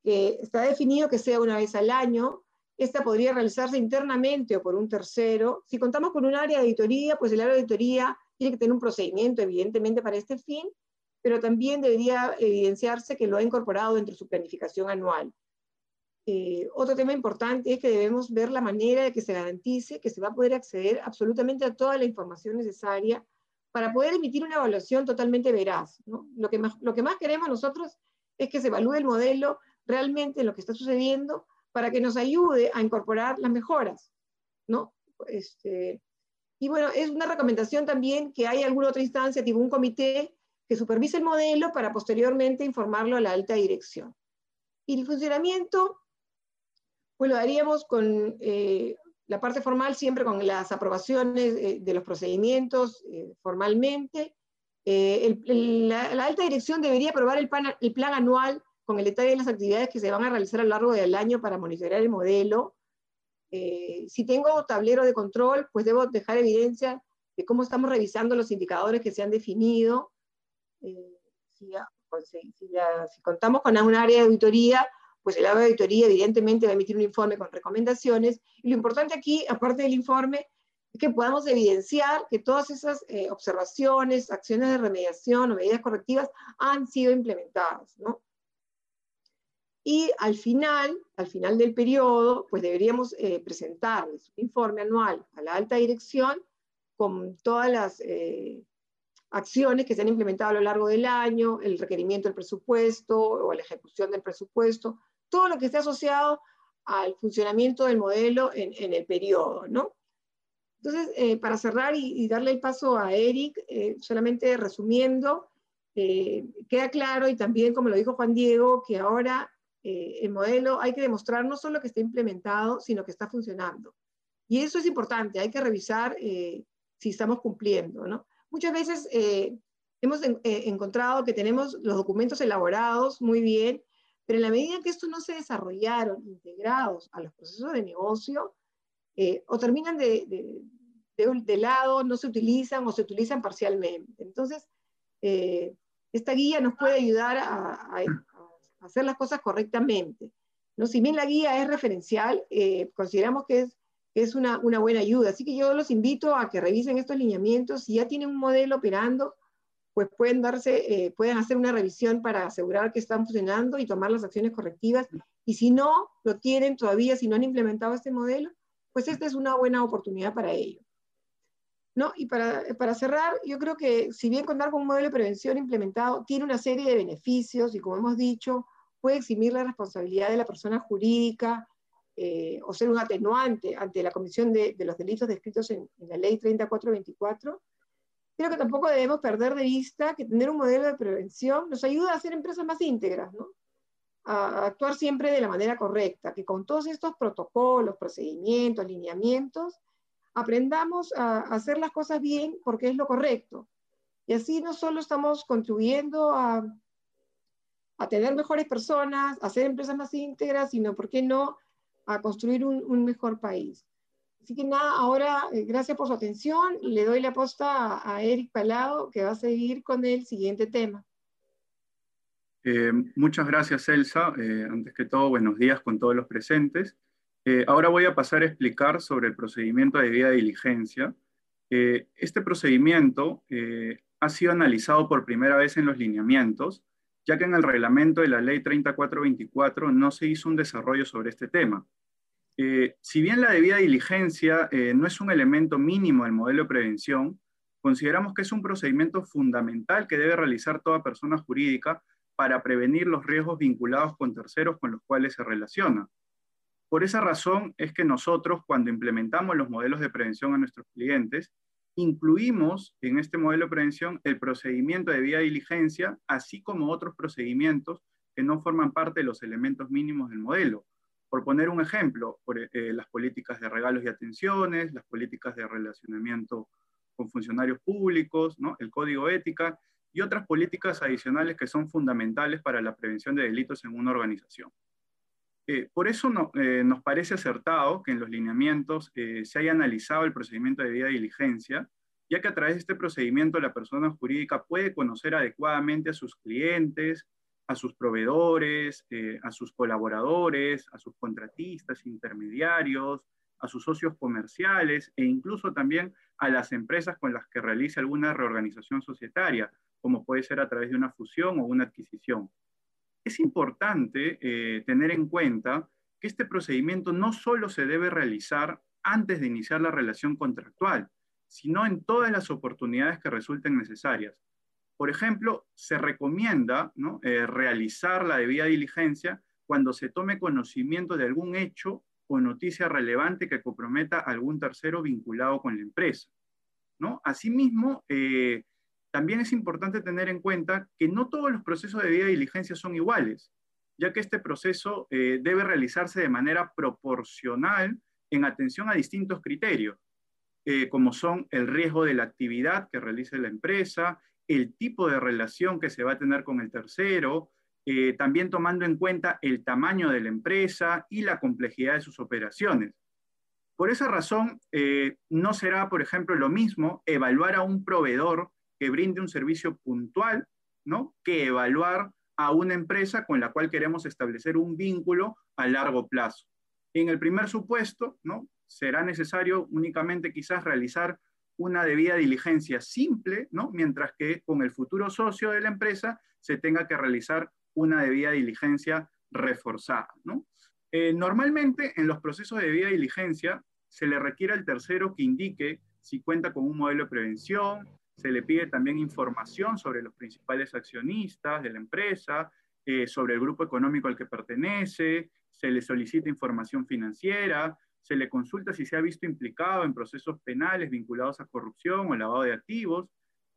que está definido que sea una vez al año. Esta podría realizarse internamente o por un tercero. Si contamos con un área de auditoría, pues el área de auditoría tiene que tener un procedimiento, evidentemente, para este fin, pero también debería evidenciarse que lo ha incorporado dentro de su planificación anual. Eh, otro tema importante es que debemos ver la manera de que se garantice que se va a poder acceder absolutamente a toda la información necesaria para poder emitir una evaluación totalmente veraz. Lo, que más, lo que más queremos nosotros es que se evalúe el modelo realmente en lo que está sucediendo para que nos ayude a incorporar las mejoras. ¿no? Este, y bueno, es una recomendación también que haya alguna otra instancia, tipo un comité, que supervise el modelo para posteriormente informarlo a la alta dirección. Y el funcionamiento pues lo haríamos con eh, la parte formal, siempre con las aprobaciones eh, de los procedimientos eh, formalmente. la, alta dirección debería aprobar el plan, el plan anual con el detalle de las actividades que se van a realizar a lo largo del año para monitorear el modelo. si tengo tablero de control, pues debo dejar evidencia de cómo estamos revisando los indicadores que se han definido. Si, pues, si, contamos con un área de auditoría, pues el área de auditoría evidentemente va a emitir un informe con recomendaciones. Y lo importante aquí, aparte del informe, es que podamos evidenciar que todas esas eh, observaciones, acciones de remediación o medidas correctivas han sido implementadas. ¿no? Y al final, al final del periodo, pues deberíamos eh, presentarles un informe anual a la alta dirección con todas las eh, acciones que se han implementado a lo largo del año, el requerimiento del presupuesto o la ejecución del presupuesto, todo lo que esté asociado al funcionamiento del modelo en, el periodo, ¿no? Entonces, eh, para cerrar y, darle el paso a Eric, eh, solamente resumiendo, eh, queda claro y también, como lo dijo Juan Diego, que ahora el modelo hay que demostrar no solo que está implementado, sino que está funcionando. Y eso es importante, hay que revisar si estamos cumpliendo, ¿no? Muchas veces hemos encontrado que tenemos los documentos elaborados muy bien, pero en la medida que estos no se desarrollaron integrados a los procesos de negocio, eh, o terminan de, de, lado, no se utilizan o se utilizan parcialmente. Entonces, eh, esta guía nos puede ayudar a, hacer las cosas correctamente. ¿no? Si bien la guía es referencial, eh, consideramos que es, es una, una, buena ayuda. Así que yo los invito a que revisen estos lineamientos. Si ya tienen un modelo operando, pues pueden darse, eh, pueden hacer una revisión para asegurar que están funcionando y tomar las acciones correctivas. Y si no lo tienen todavía, si no han implementado este modelo, pues esta es una buena oportunidad para ello. ¿No? Y para, para cerrar, yo creo que si bien contar con un modelo de prevención implementado tiene una serie de beneficios y como hemos dicho, puede eximir la responsabilidad de la persona jurídica eh, o ser un atenuante ante la comisión de, de los delitos descritos en, en, la ley 3424, creo que tampoco debemos perder de vista que tener un modelo de prevención nos ayuda a hacer empresas más íntegras, ¿no? a actuar siempre de la manera correcta, que con todos estos protocolos, procedimientos, lineamientos, aprendamos a hacer las cosas bien porque es lo correcto. Y así no solo estamos contribuyendo a, a tener mejores personas, a hacer empresas más íntegras, sino, ¿por qué no?, a construir un, un mejor país. Así que nada, ahora, eh, gracias por su atención. Le doy la posta a, a Eric Palao, que va a seguir con el siguiente tema. Eh, muchas gracias, Elsa. Eh, antes que todo, buenos días con todos los presentes. Eh, ahora voy a pasar a explicar sobre el procedimiento de vía de diligencia. Eh, este procedimiento ha sido analizado por primera vez en los lineamientos, ya que en el reglamento de la ley 3424 no se hizo un desarrollo sobre este tema. si bien la debida diligencia no es un elemento mínimo del modelo de prevención, consideramos que es un procedimiento fundamental que debe realizar toda persona jurídica para prevenir los riesgos vinculados con terceros con los cuales se relaciona. Por esa razón es que nosotros, cuando implementamos los modelos de prevención a nuestros clientes, incluimos en este modelo de prevención el procedimiento de vía de diligencia, así como otros procedimientos que no forman parte de los elementos mínimos del modelo. Por poner un ejemplo, por, eh, las políticas de regalos y atenciones, las políticas de relacionamiento con funcionarios públicos, el código ética y otras políticas adicionales que son fundamentales para la prevención de delitos en una organización. Eh, por eso no, eh, nos parece acertado que en los lineamientos eh, se haya analizado el procedimiento de vía de diligencia, ya que a través de este procedimiento la persona jurídica puede conocer adecuadamente a sus clientes, a sus proveedores, a sus colaboradores, a sus contratistas, intermediarios, a sus socios comerciales e incluso también a las empresas con las que realice alguna reorganización societaria, como puede ser a través de una fusión o una adquisición. Es importante eh, tener en cuenta que este procedimiento no solo se debe realizar antes de iniciar la relación contractual, sino en todas las oportunidades que resulten necesarias. Por ejemplo, se recomienda ¿no? eh, realizar la debida diligencia cuando se tome conocimiento de algún hecho o noticia relevante que comprometa a algún tercero vinculado con la empresa. ¿no? Asimismo, eh, también es importante tener en cuenta que no todos los procesos de debida diligencia son iguales, ya que este proceso eh, debe realizarse de manera proporcional en atención a distintos criterios, eh, como son el riesgo de la actividad que realice la empresa, el tipo de relación que se va a tener con el tercero, eh, también tomando en cuenta el tamaño de la empresa y la complejidad de sus operaciones. Por esa razón, no será, por ejemplo, lo mismo evaluar a un proveedor que brinde un servicio puntual, ¿no? Que evaluar a una empresa con la cual queremos establecer un vínculo a largo plazo. En el primer supuesto, ¿no? Será necesario únicamente quizás realizar una debida diligencia simple, ¿no? Mientras que con el futuro socio de la empresa se tenga que realizar una debida diligencia reforzada, ¿no? Eh, normalmente en los procesos de debida diligencia se le requiere al tercero que indique si cuenta con un modelo de prevención, se le pide también información sobre los principales accionistas de la empresa, eh, sobre el grupo económico al que pertenece, se le solicita información financiera, se le consulta si se ha visto implicado en procesos penales vinculados a corrupción o lavado de activos,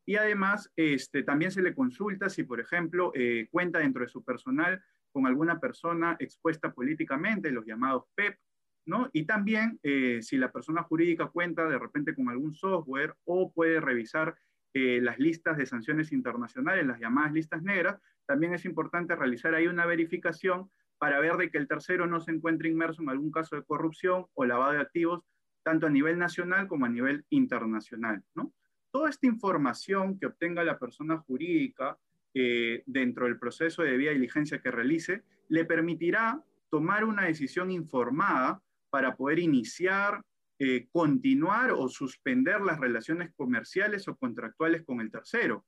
y además este, también se le consulta si, por ejemplo, eh, cuenta dentro de su personal con alguna persona expuesta políticamente, los llamados PEP, ¿no? Y también eh, si la persona jurídica cuenta de repente con algún software o puede revisar eh, las listas de sanciones internacionales, las llamadas listas negras, también es importante realizar ahí una verificación para ver de que el tercero no se encuentre inmerso en algún caso de corrupción o lavado de activos, tanto a nivel nacional como a nivel internacional. ¿no? Toda esta información que obtenga la persona jurídica eh, dentro del proceso de debida diligencia que realice, le permitirá tomar una decisión informada para poder iniciar eh, continuar o suspender las relaciones comerciales o contractuales con el tercero.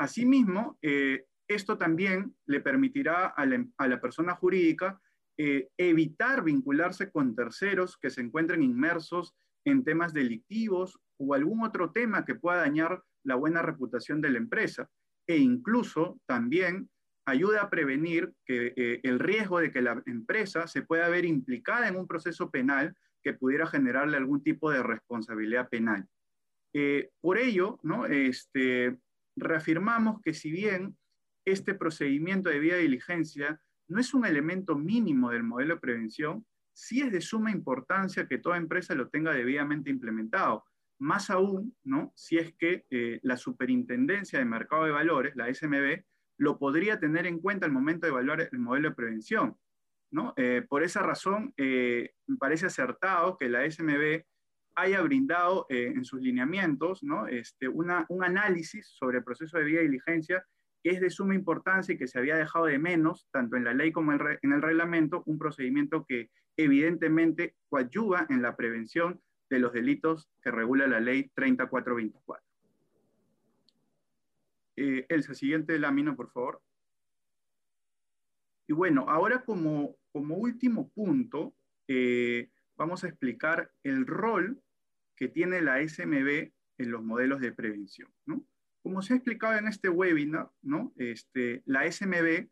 Asimismo, eh, esto también le permitirá a la, persona jurídica eh, evitar vincularse con terceros que se encuentren inmersos en temas delictivos o algún otro tema que pueda dañar la buena reputación de la empresa. E incluso también ayuda a prevenir que, el riesgo de que la empresa se pueda ver implicada en un proceso penal que pudiera generarle algún tipo de responsabilidad penal. Eh, por ello, ¿no? este, reafirmamos que si bien este procedimiento de vía de diligencia no es un elemento mínimo del modelo de prevención, sí es de suma importancia que toda empresa lo tenga debidamente implementado. Más aún, ¿no? si es que eh, la Superintendencia de Mercado de Valores, la SMB, lo podría tener en cuenta al momento de evaluar el modelo de prevención. ¿No? Eh, por esa razón, eh, me parece acertado que la SMB haya brindado en sus lineamientos este, un análisis sobre el proceso de vía de diligencia que es de suma importancia y que se había dejado de menos, tanto en la ley como en el reglamento, un procedimiento que evidentemente coadyuva en la prevención de los delitos que regula la ley 3424. Eh, Elsa, siguiente lámina, por favor. Y bueno, ahora como, como último punto, eh, vamos a explicar el rol que tiene la SMB en los modelos de prevención. ¿no? Como se ha explicado en este webinar, ¿no? Este, la SMB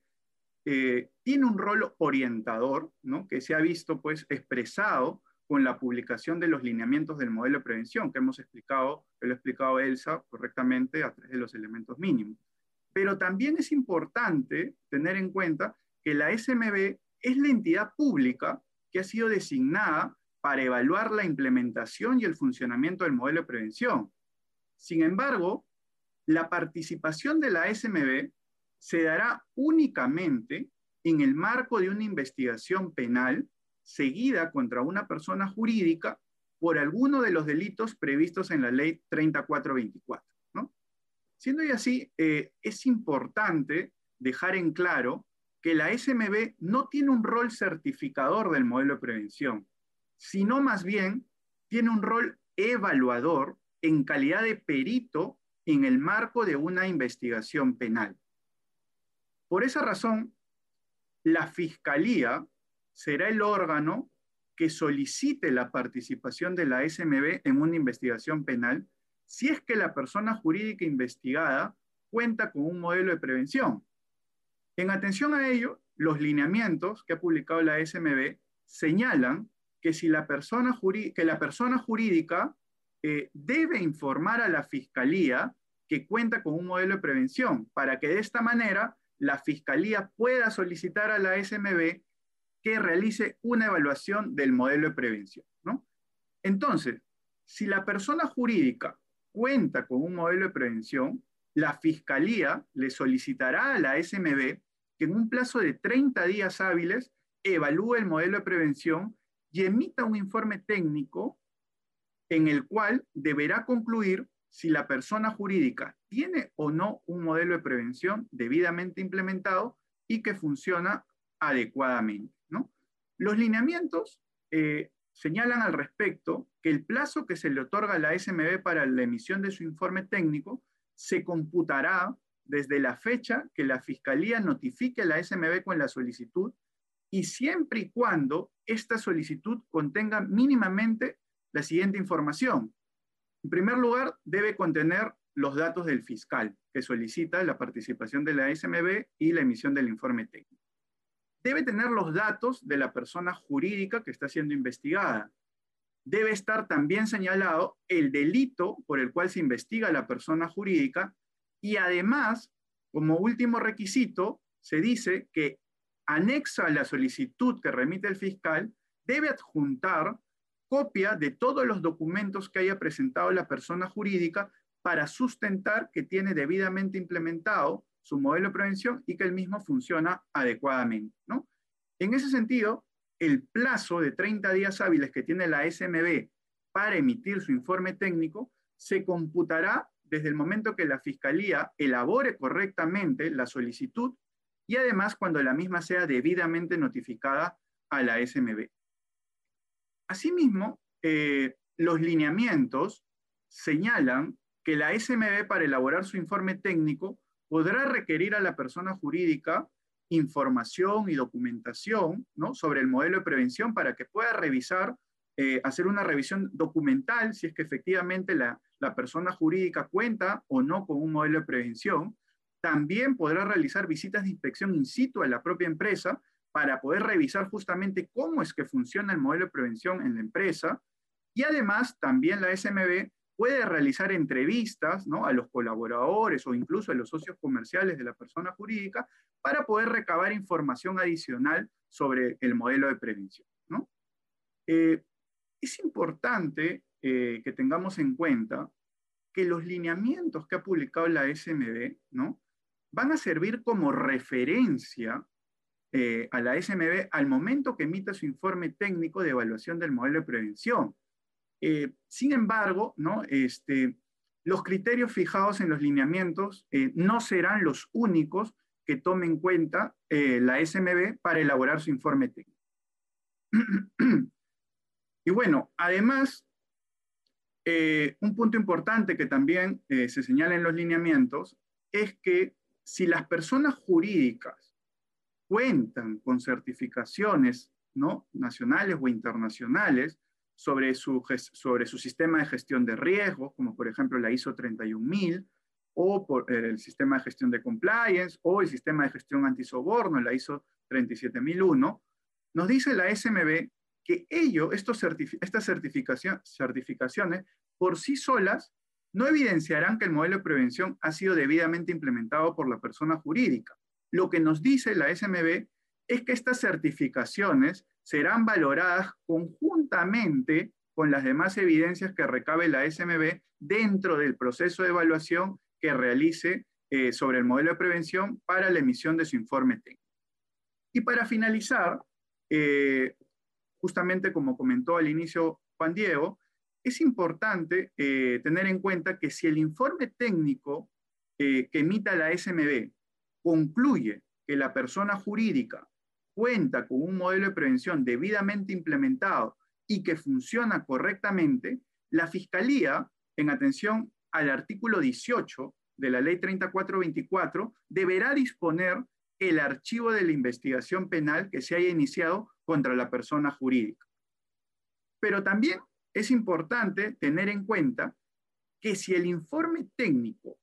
eh, tiene un rol orientador, ¿no? que se ha visto pues, expresado con la publicación de los lineamientos del modelo de prevención, que hemos explicado, que lo ha explicado Elsa correctamente a través de los elementos mínimos. Pero también es importante tener en cuenta que la SMB es la entidad pública que ha sido designada para evaluar la implementación y el funcionamiento del modelo de prevención. Sin embargo, la participación de la SMB se dará únicamente en el marco de una investigación penal seguida contra una persona jurídica por alguno de los delitos previstos en la ley 3424. ¿no? Siendo así, eh, es importante dejar en claro que la SMB no tiene un rol certificador del modelo de prevención, sino más bien tiene un rol evaluador en calidad de perito en el marco de una investigación penal. Por esa razón, la Fiscalía será el órgano que solicite la participación de la SMB en una investigación penal si es que la persona jurídica investigada cuenta con un modelo de prevención. En atención a ello, los lineamientos que ha publicado la SMB señalan que, si la, persona jurídica eh, debe informar a la Fiscalía que cuenta con un modelo de prevención, para que de esta manera la Fiscalía pueda solicitar a la SMB que realice una evaluación del modelo de prevención. Entonces, si la persona jurídica cuenta con un modelo de prevención, la Fiscalía le solicitará a la SMB que en un plazo de 30 días hábiles evalúe el modelo de prevención y emita un informe técnico en el cual deberá concluir si la persona jurídica tiene o no un modelo de prevención debidamente implementado y que funciona adecuadamente. Los lineamientos eh, señalan al respecto que el plazo que se le otorga a la SMB para la emisión de su informe técnico se computará desde la fecha que la Fiscalía notifique a la SMB con la solicitud y siempre y cuando esta solicitud contenga mínimamente la siguiente información. En primer lugar, debe contener los datos del fiscal que solicita la participación de la SMB y la emisión del informe técnico. Debe tener los datos de la persona jurídica que está siendo investigada. Debe estar también señalado el delito por el cual se investiga la persona jurídica y además, como último requisito, se dice que anexa a la solicitud que remite el fiscal, debe adjuntar copia de todos los documentos que haya presentado la persona jurídica para sustentar que tiene debidamente implementado su modelo de prevención y que el mismo funciona adecuadamente. ¿no? En ese sentido, el plazo de 30 días hábiles que tiene la SMB para emitir su informe técnico se computará desde el momento que la Fiscalía elabore correctamente la solicitud y además cuando la misma sea debidamente notificada a la SMB. Asimismo, eh, los lineamientos señalan que la SMB para elaborar su informe técnico podrá requerir a la persona jurídica información y documentación ¿no? sobre el modelo de prevención para que pueda revisar, eh, hacer una revisión documental si es que efectivamente la, la persona jurídica cuenta o no con un modelo de prevención. También podrá realizar visitas de inspección in situ a la propia empresa para poder revisar justamente cómo es que funciona el modelo de prevención en la empresa. Y además, también la SMB puede realizar entrevistas ¿no? a los colaboradores o incluso a los socios comerciales de la persona jurídica para poder recabar información adicional sobre el modelo de prevención. Eh, es importante eh, que tengamos en cuenta que los lineamientos que ha publicado la SMB ¿no? van a servir como referencia eh, a la SMB al momento que emita su informe técnico de evaluación del modelo de prevención. Eh, sin embargo, ¿no? este, los criterios fijados en los lineamientos no serán los únicos que tome en cuenta la SMB para elaborar su informe técnico. (clears throat) y bueno, además, un punto importante que también se señala en los lineamientos es que si las personas jurídicas cuentan con certificaciones ¿no? nacionales o internacionales sobre su, sobre su sistema de gestión de riesgos, como por ejemplo la ISO 31000, o por eh, el sistema de gestión de compliance, o el sistema de gestión antisoborno, la ISO 37001, nos dice la SMB que ello, estos estas certificaciones, por sí solas, no evidenciarán que el modelo de prevención ha sido debidamente implementado por la persona jurídica, lo que nos dice la SMB es que estas certificaciones serán valoradas conjuntamente con las demás evidencias que recabe la SMB dentro del proceso de evaluación que realice eh, sobre el modelo de prevención para la emisión de su informe técnico. Y para finalizar, eh, justamente como comentó al inicio Juan Diego, es importante eh, tener en cuenta que si el informe técnico que emita la SMB concluye que la persona jurídica cuenta con un modelo de prevención debidamente implementado y que funciona correctamente, la Fiscalía, en atención al artículo 18 de la Ley 3424, deberá disponer el archivo de la investigación penal que se haya iniciado contra la persona jurídica. Pero también es importante tener en cuenta que si el informe técnico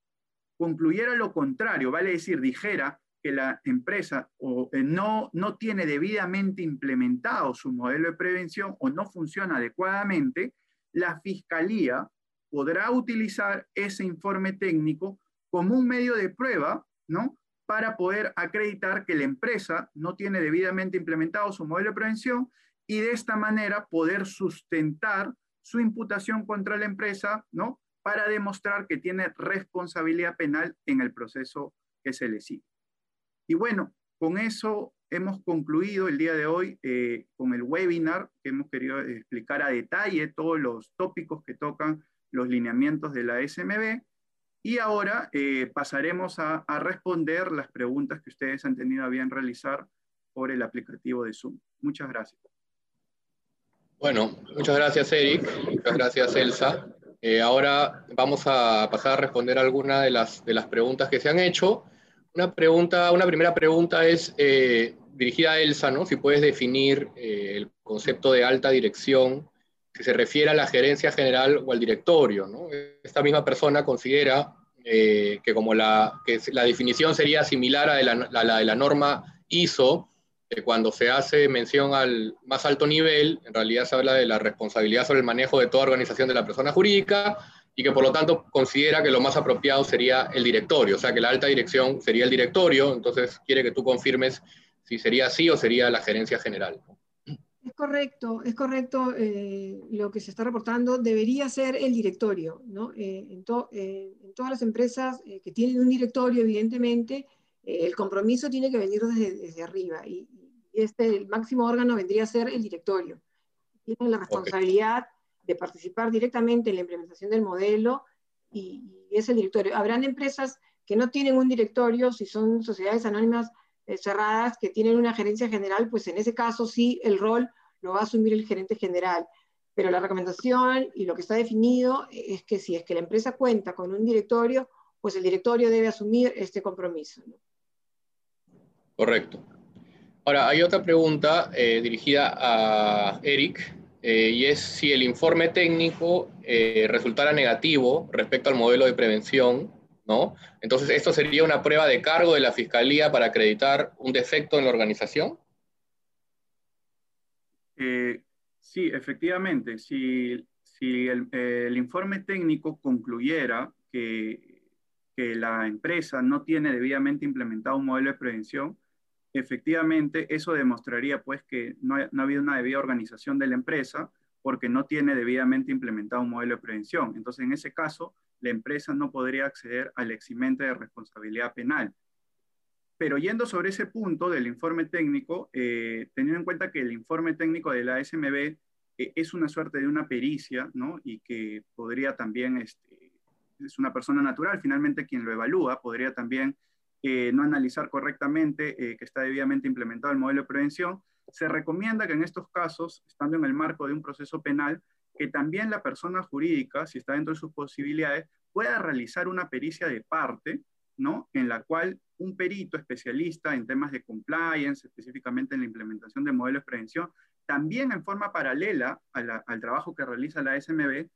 concluyera lo contrario, vale decir, dijera que la empresa o, eh, no, no tiene debidamente implementado su modelo de prevención o no funciona adecuadamente, la fiscalía podrá utilizar ese informe técnico como un medio de prueba, ¿no? Para poder acreditar que la empresa no tiene debidamente implementado su modelo de prevención y de esta manera poder sustentar su imputación contra la empresa, ¿no? para demostrar que tiene responsabilidad penal en el proceso que se le sigue. Y bueno, con eso hemos concluido el día de hoy eh, con el webinar que hemos querido explicar a detalle todos los tópicos que tocan los lineamientos de la SMB. Y ahora eh, pasaremos a, responder las preguntas que ustedes han tenido a bien realizar por el aplicativo de Zoom. Muchas gracias. Bueno, muchas gracias Eric, muchas gracias Elsa. Eh, ahora vamos a pasar a responder algunas de las, de las preguntas que se han hecho. Una, pregunta, una primera pregunta es eh, dirigida a Elsa, ¿no? Si puedes definir el concepto de alta dirección, si se refiere a la gerencia general o al directorio. Esta misma persona considera que como la, que la definición sería similar a la, de la norma ISO, cuando se hace mención al más alto nivel, en realidad se habla de la responsabilidad sobre el manejo de toda organización de la persona jurídica y que por lo tanto considera que lo más apropiado sería el directorio, o sea que la alta dirección sería el directorio, entonces quiere que tú confirmes si sería así o sería la gerencia general. Es correcto, es correcto eh, lo que se está reportando, debería ser el directorio, ¿no? Eh, en, eh, en, todas las empresas que tienen un directorio, evidentemente, el compromiso tiene que venir desde, desde arriba y, este, el máximo órgano vendría a ser el directorio. Tiene la responsabilidad de participar directamente en la implementación del modelo y, es el directorio. Habrán empresas que no tienen un directorio, si son sociedades anónimas eh, cerradas, que tienen una gerencia general, pues en ese caso sí el rol lo va a asumir el gerente general. Pero la recomendación y lo que está definido es que si es que la empresa cuenta con un directorio, pues el directorio debe asumir este compromiso. Correcto. Ahora, hay otra pregunta eh, dirigida a Eric, eh, y es si el informe técnico resultara negativo respecto al modelo de prevención, ¿no? Entonces, ¿esto sería una prueba de cargo de la Fiscalía para acreditar un defecto en la organización? sí, efectivamente. Si, si el, el, informe técnico concluyera que, que la empresa no tiene debidamente implementado un modelo de prevención, efectivamente eso demostraría pues que no ha, habido una debida organización de la empresa porque no tiene debidamente implementado un modelo de prevención. Entonces, en ese caso, la empresa no podría acceder al eximente de responsabilidad penal. Pero yendo sobre ese punto del informe técnico, eh, teniendo en cuenta que el informe técnico de la SMB eh, es una suerte de una pericia, ¿no? Y que podría también, este, es una persona natural, finalmente quien lo evalúa, podría también eh, no analizar correctamente que está debidamente implementado el modelo de prevención, se recomienda que en estos casos, estando en el marco de un proceso penal, que también la persona jurídica, si está dentro de sus posibilidades, pueda realizar una pericia de parte, ¿no? En la cual un perito especialista en temas de compliance, específicamente en la implementación de modelos de prevención, también en forma paralela al trabajo que realiza la SMB,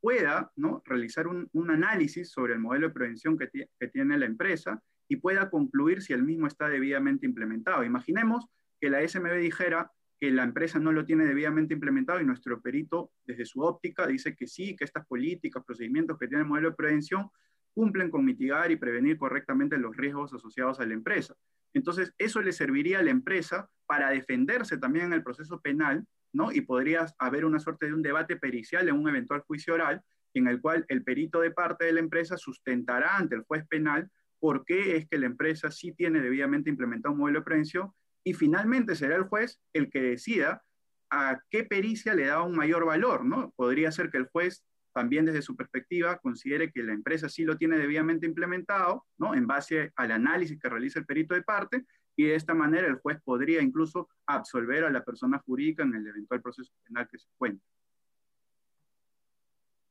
pueda ¿no? realizar un, análisis sobre el modelo de prevención que, que tiene la empresa y pueda concluir si el mismo está debidamente implementado. Imaginemos que la SMB dijera que la empresa no lo tiene debidamente implementado y nuestro perito, desde su óptica, dice que sí, que estas políticas, procedimientos que tiene el modelo de prevención cumplen con mitigar y prevenir correctamente los riesgos asociados a la empresa. Entonces, eso le serviría a la empresa para defenderse también en el proceso penal, ¿no? Y podría haber una suerte de un debate pericial en un eventual juicio oral, en el cual el perito de parte de la empresa sustentará ante el juez penal por qué es que la empresa sí tiene debidamente implementado un modelo de prevención y finalmente será el juez el que decida a qué pericia le da un mayor valor, ¿no? Podría ser que el juez también desde su perspectiva considere que la empresa sí lo tiene debidamente implementado, ¿no? En base al análisis que realiza el perito de parte y de esta manera el juez podría incluso absolver a la persona jurídica en el eventual proceso penal que se cuente.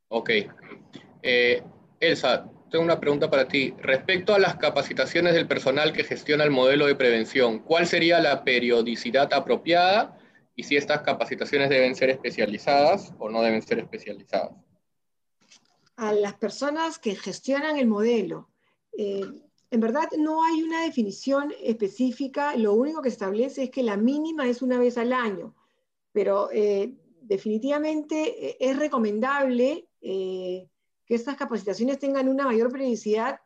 Ok. Eh, Elsa, tengo una pregunta para ti. Respecto a las capacitaciones del personal que gestiona el modelo de prevención, ¿cuál sería la periodicidad apropiada y si estas capacitaciones deben ser especializadas o no deben ser especializadas? A las personas que gestionan el modelo. Eh, en verdad no hay una definición específica, lo único que establece es que la mínima es una vez al año, pero eh, definitivamente eh, es recomendable que estas capacitaciones tengan una mayor periodicidad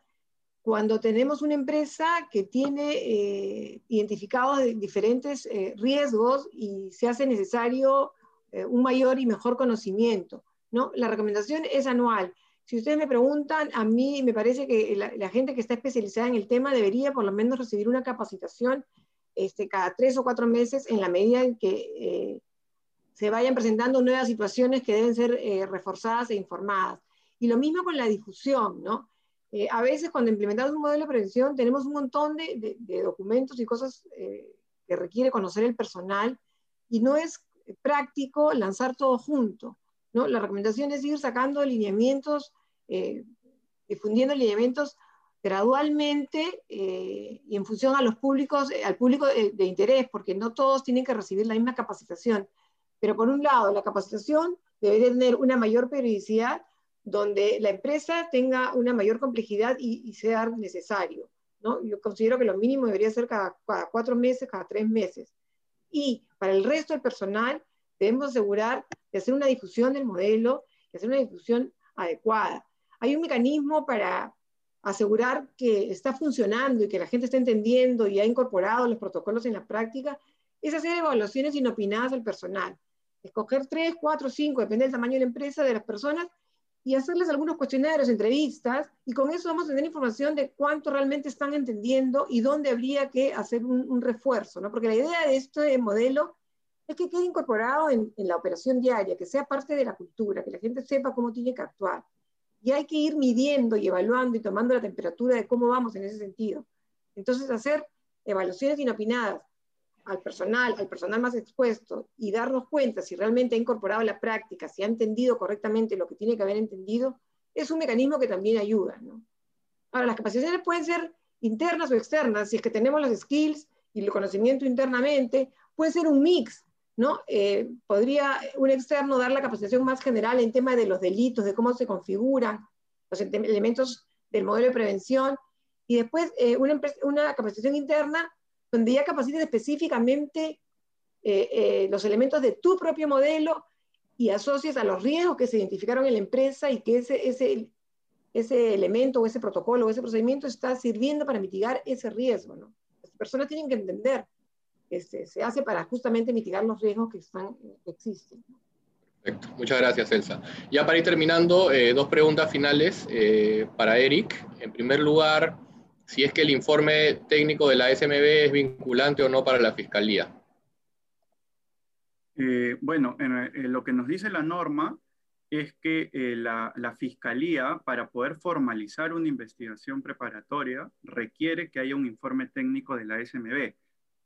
cuando tenemos una empresa que tiene eh, identificados diferentes eh, riesgos y se hace necesario eh, un mayor y mejor conocimiento. ¿no? La recomendación es anual. Si ustedes me preguntan, a mí me parece que la, gente que está especializada en el tema debería por lo menos recibir una capacitación este, cada tres o cuatro meses en la medida en que se vayan presentando nuevas situaciones que deben ser reforzadas e informadas. Y lo mismo con la difusión, ¿no? Eh, a veces cuando implementamos un modelo de prevención tenemos un montón de, documentos y cosas eh, que requiere conocer el personal y no es práctico lanzar todo junto, ¿no? La recomendación es ir sacando lineamientos, eh, difundiendo lineamientos gradualmente y en función a los públicos, al público de, de, interés, porque no todos tienen que recibir la misma capacitación. Pero por un lado, la capacitación debe tener una mayor periodicidad donde la empresa tenga una mayor complejidad y, sea necesario. ¿no? Yo considero que lo mínimo debería ser cada, cuatro meses, cada tres meses. Y para el resto del personal, debemos asegurar de hacer una difusión del modelo, de hacer una difusión adecuada. Hay un mecanismo para asegurar que está funcionando y que la gente está entendiendo y ha incorporado los protocolos en la práctica, es hacer evaluaciones inopinadas al personal. Escoger tres, cuatro, cinco, depende del tamaño de la empresa, de las personas, y hacerles algunos cuestionarios, entrevistas, y con eso vamos a tener información de cuánto realmente están entendiendo y dónde habría que hacer un, refuerzo, ¿no? Porque la idea de este modelo es que quede incorporado en, en, la operación diaria, que sea parte de la cultura, que la gente sepa cómo tiene que actuar. Y hay que ir midiendo y evaluando y tomando la temperatura de cómo vamos en ese sentido. Entonces, hacer evaluaciones inopinadas al personal, al personal más expuesto y darnos cuenta si realmente ha incorporado la práctica, si ha entendido correctamente lo que tiene que haber entendido, es un mecanismo que también ayuda. ¿no? Ahora, las capacitaciones pueden ser internas o externas, si es que tenemos los skills y el conocimiento internamente, puede ser un mix, ¿no? Eh, podría un externo dar la capacitación más general en tema de los delitos, de cómo se configuran los elementos del modelo de prevención, y después eh, una, una, capacitación interna donde ya capacites específicamente eh, los elementos de tu propio modelo y asocies a los riesgos que se identificaron en la empresa y que ese, ese, ese elemento o ese protocolo o ese procedimiento está sirviendo para mitigar ese riesgo. ¿no? Las personas tienen que entender que se hace para justamente mitigar los riesgos que, están, que existen. Perfecto, muchas gracias Elsa. Ya para ir terminando, eh, dos preguntas finales eh, para Eric. En primer lugar, si es que el informe técnico de la SMB es vinculante o no para la Fiscalía. Eh, bueno, en, lo que nos dice la norma es que eh, la, fiscalía, para poder formalizar una investigación preparatoria, requiere que haya un informe técnico de la SMB.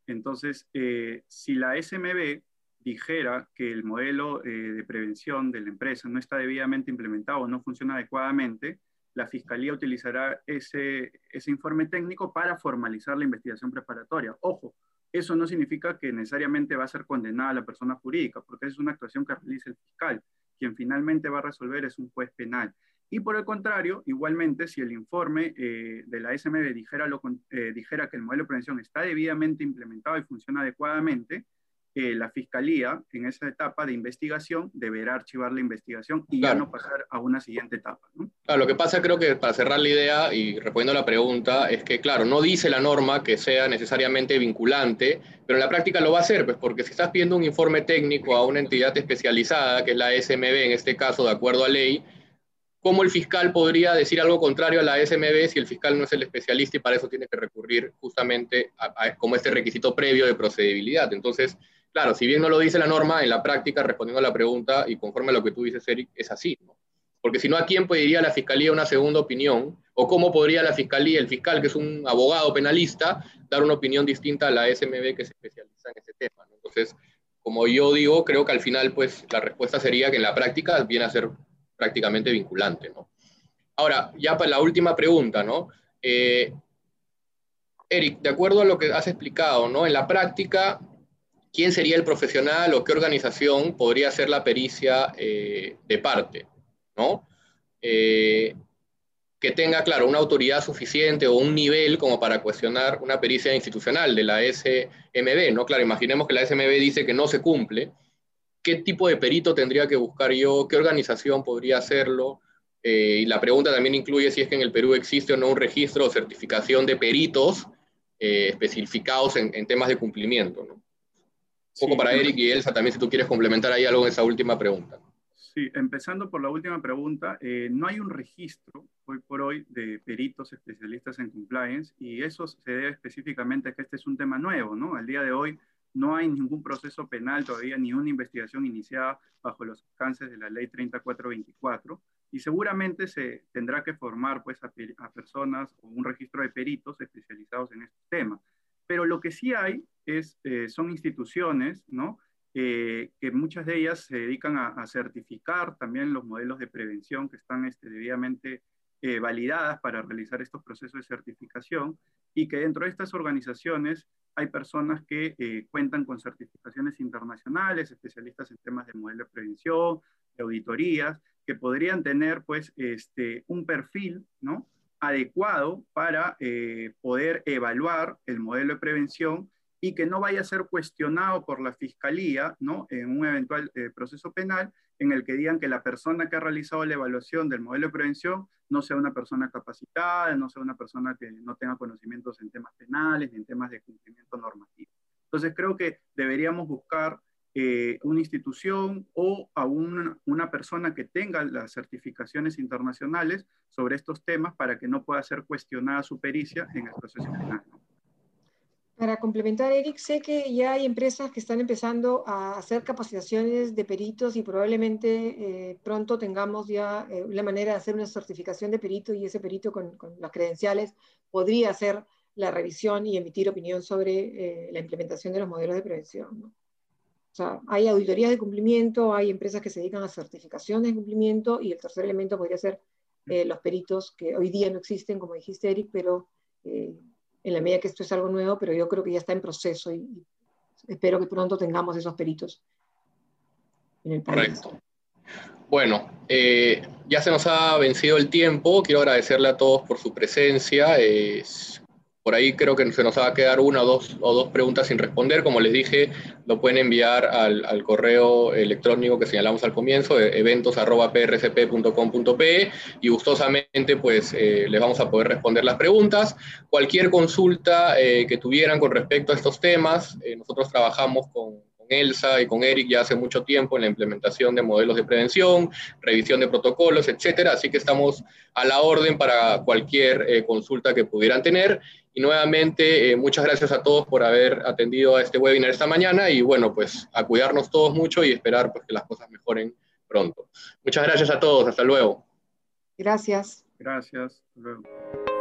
Entonces, eh, si la SMB dijera que el modelo eh, de prevención de la empresa no está debidamente implementado o no funciona adecuadamente, la fiscalía utilizará ese, ese informe técnico para formalizar la investigación preparatoria. Ojo, eso no significa que necesariamente va a ser condenada la persona jurídica, porque es una actuación que realiza el fiscal quien finalmente va a resolver es un juez penal. Y por el contrario, igualmente, si el informe eh, de la SMB dijera, lo, eh, dijera que el modelo de prevención está debidamente implementado y funciona adecuadamente, eh, la fiscalía en esa etapa de investigación deberá archivar la investigación y ya no pasar a una siguiente etapa. Claro, lo que pasa creo que para cerrar la idea y respondiendo a la pregunta es que, claro, no dice la norma que sea necesariamente vinculante, pero en la práctica lo va a hacer, pues porque si estás pidiendo un informe técnico a una entidad especializada, que es la SMB en este caso, de acuerdo a ley, ¿cómo el fiscal podría decir algo contrario a la SMB si el fiscal no es el especialista y para eso tiene que recurrir justamente a, como este requisito previo de procedibilidad? Entonces, Claro, si bien no lo dice la norma, en la práctica, respondiendo a la pregunta y conforme a lo que tú dices, Eric, es así. ¿no? Porque si no, ¿a quién pediría la fiscalía una segunda opinión? ¿O cómo podría la fiscalía, el fiscal, que es un abogado penalista, dar una opinión distinta a la SMB que se especializa en ese tema? Entonces, como yo digo, creo que al final, pues, la respuesta sería que en la práctica viene a ser prácticamente vinculante, ¿no? Ahora, ya para la última pregunta, ¿no? Eh, Eric, de acuerdo a lo que has explicado, ¿no? En la práctica, quién sería el profesional o qué organización podría hacer la pericia eh, de parte, ¿no? Eh, que tenga, claro, una autoridad suficiente o un nivel como para cuestionar una pericia institucional de la SMB, ¿no? Claro, imaginemos que la SMB dice que no se cumple. ¿Qué tipo de perito tendría que buscar yo? ¿Qué organización podría hacerlo? Eh, y la pregunta también incluye si es que en el Perú existe o no un registro o certificación de peritos especificados en, en temas de cumplimiento, ¿no? Un poco para Eric y Elsa también, si tú quieres complementar ahí algo en esa última pregunta. Sí, empezando por la última pregunta, eh, no hay un registro hoy por hoy de peritos especialistas en compliance y eso se debe específicamente a que este es un tema nuevo, ¿no? Al día de hoy no hay ningún proceso penal todavía ni una investigación iniciada bajo los alcances de la ley 3424 y seguramente se tendrá que formar pues a, a personas o un registro de peritos especializados en este tema. Pero lo que sí hay es, eh, son instituciones, ¿no? Eh, que muchas de ellas se dedican a, certificar también los modelos de prevención que están este, debidamente eh, validadas para realizar estos procesos de certificación y que dentro de estas organizaciones hay personas que cuentan con certificaciones internacionales, especialistas en temas de modelo de prevención, de auditorías, que podrían tener pues este, un perfil, ¿no? adecuado para eh, poder evaluar el modelo de prevención y que no vaya a ser cuestionado por la fiscalía ¿no? en un eventual eh, proceso penal en el que digan que la persona que ha realizado la evaluación del modelo de prevención no sea una persona capacitada, no sea una persona que no tenga conocimientos en temas penales ni en temas de cumplimiento normativo. Entonces creo que deberíamos buscar eh, una institución o a una, persona que tenga las certificaciones internacionales sobre estos temas para que no pueda ser cuestionada su pericia en el proceso penal. Para complementar, Eric, sé que ya hay empresas que están empezando a hacer capacitaciones de peritos y probablemente eh, pronto tengamos ya eh, una manera de hacer una certificación de perito y ese perito con, las credenciales podría hacer la revisión y emitir opinión sobre la implementación de los modelos de prevención. ¿no? O sea, hay auditorías de cumplimiento, hay empresas que se dedican a certificaciones de cumplimiento y el tercer elemento podría ser eh, los peritos que hoy día no existen, como dijiste Eric, pero eh, en la medida que esto es algo nuevo, pero yo creo que ya está en proceso y, espero que pronto tengamos esos peritos en el país. Correcto. Bueno, eh, ya se nos ha vencido el tiempo. Quiero agradecerle a todos por su presencia. Por ahí creo que se nos va a quedar una o dos, o dos preguntas sin responder. Como les dije, lo pueden enviar al, correo electrónico que señalamos al comienzo, eventos.prcp.com.pe y gustosamente pues eh, les vamos a poder responder las preguntas. Cualquier consulta eh, que tuvieran con respecto a estos temas, eh, nosotros trabajamos con Elsa y con Eric ya hace mucho tiempo en la implementación de modelos de prevención, revisión de protocolos, etcétera. Así que estamos a la orden para cualquier eh, consulta que pudieran tener. Y nuevamente, eh, muchas gracias a todos por haber atendido a este webinar esta mañana y bueno, pues a cuidarnos todos mucho y esperar pues, que las cosas mejoren pronto. Muchas gracias a todos. Hasta luego. Gracias. Gracias. Hasta luego.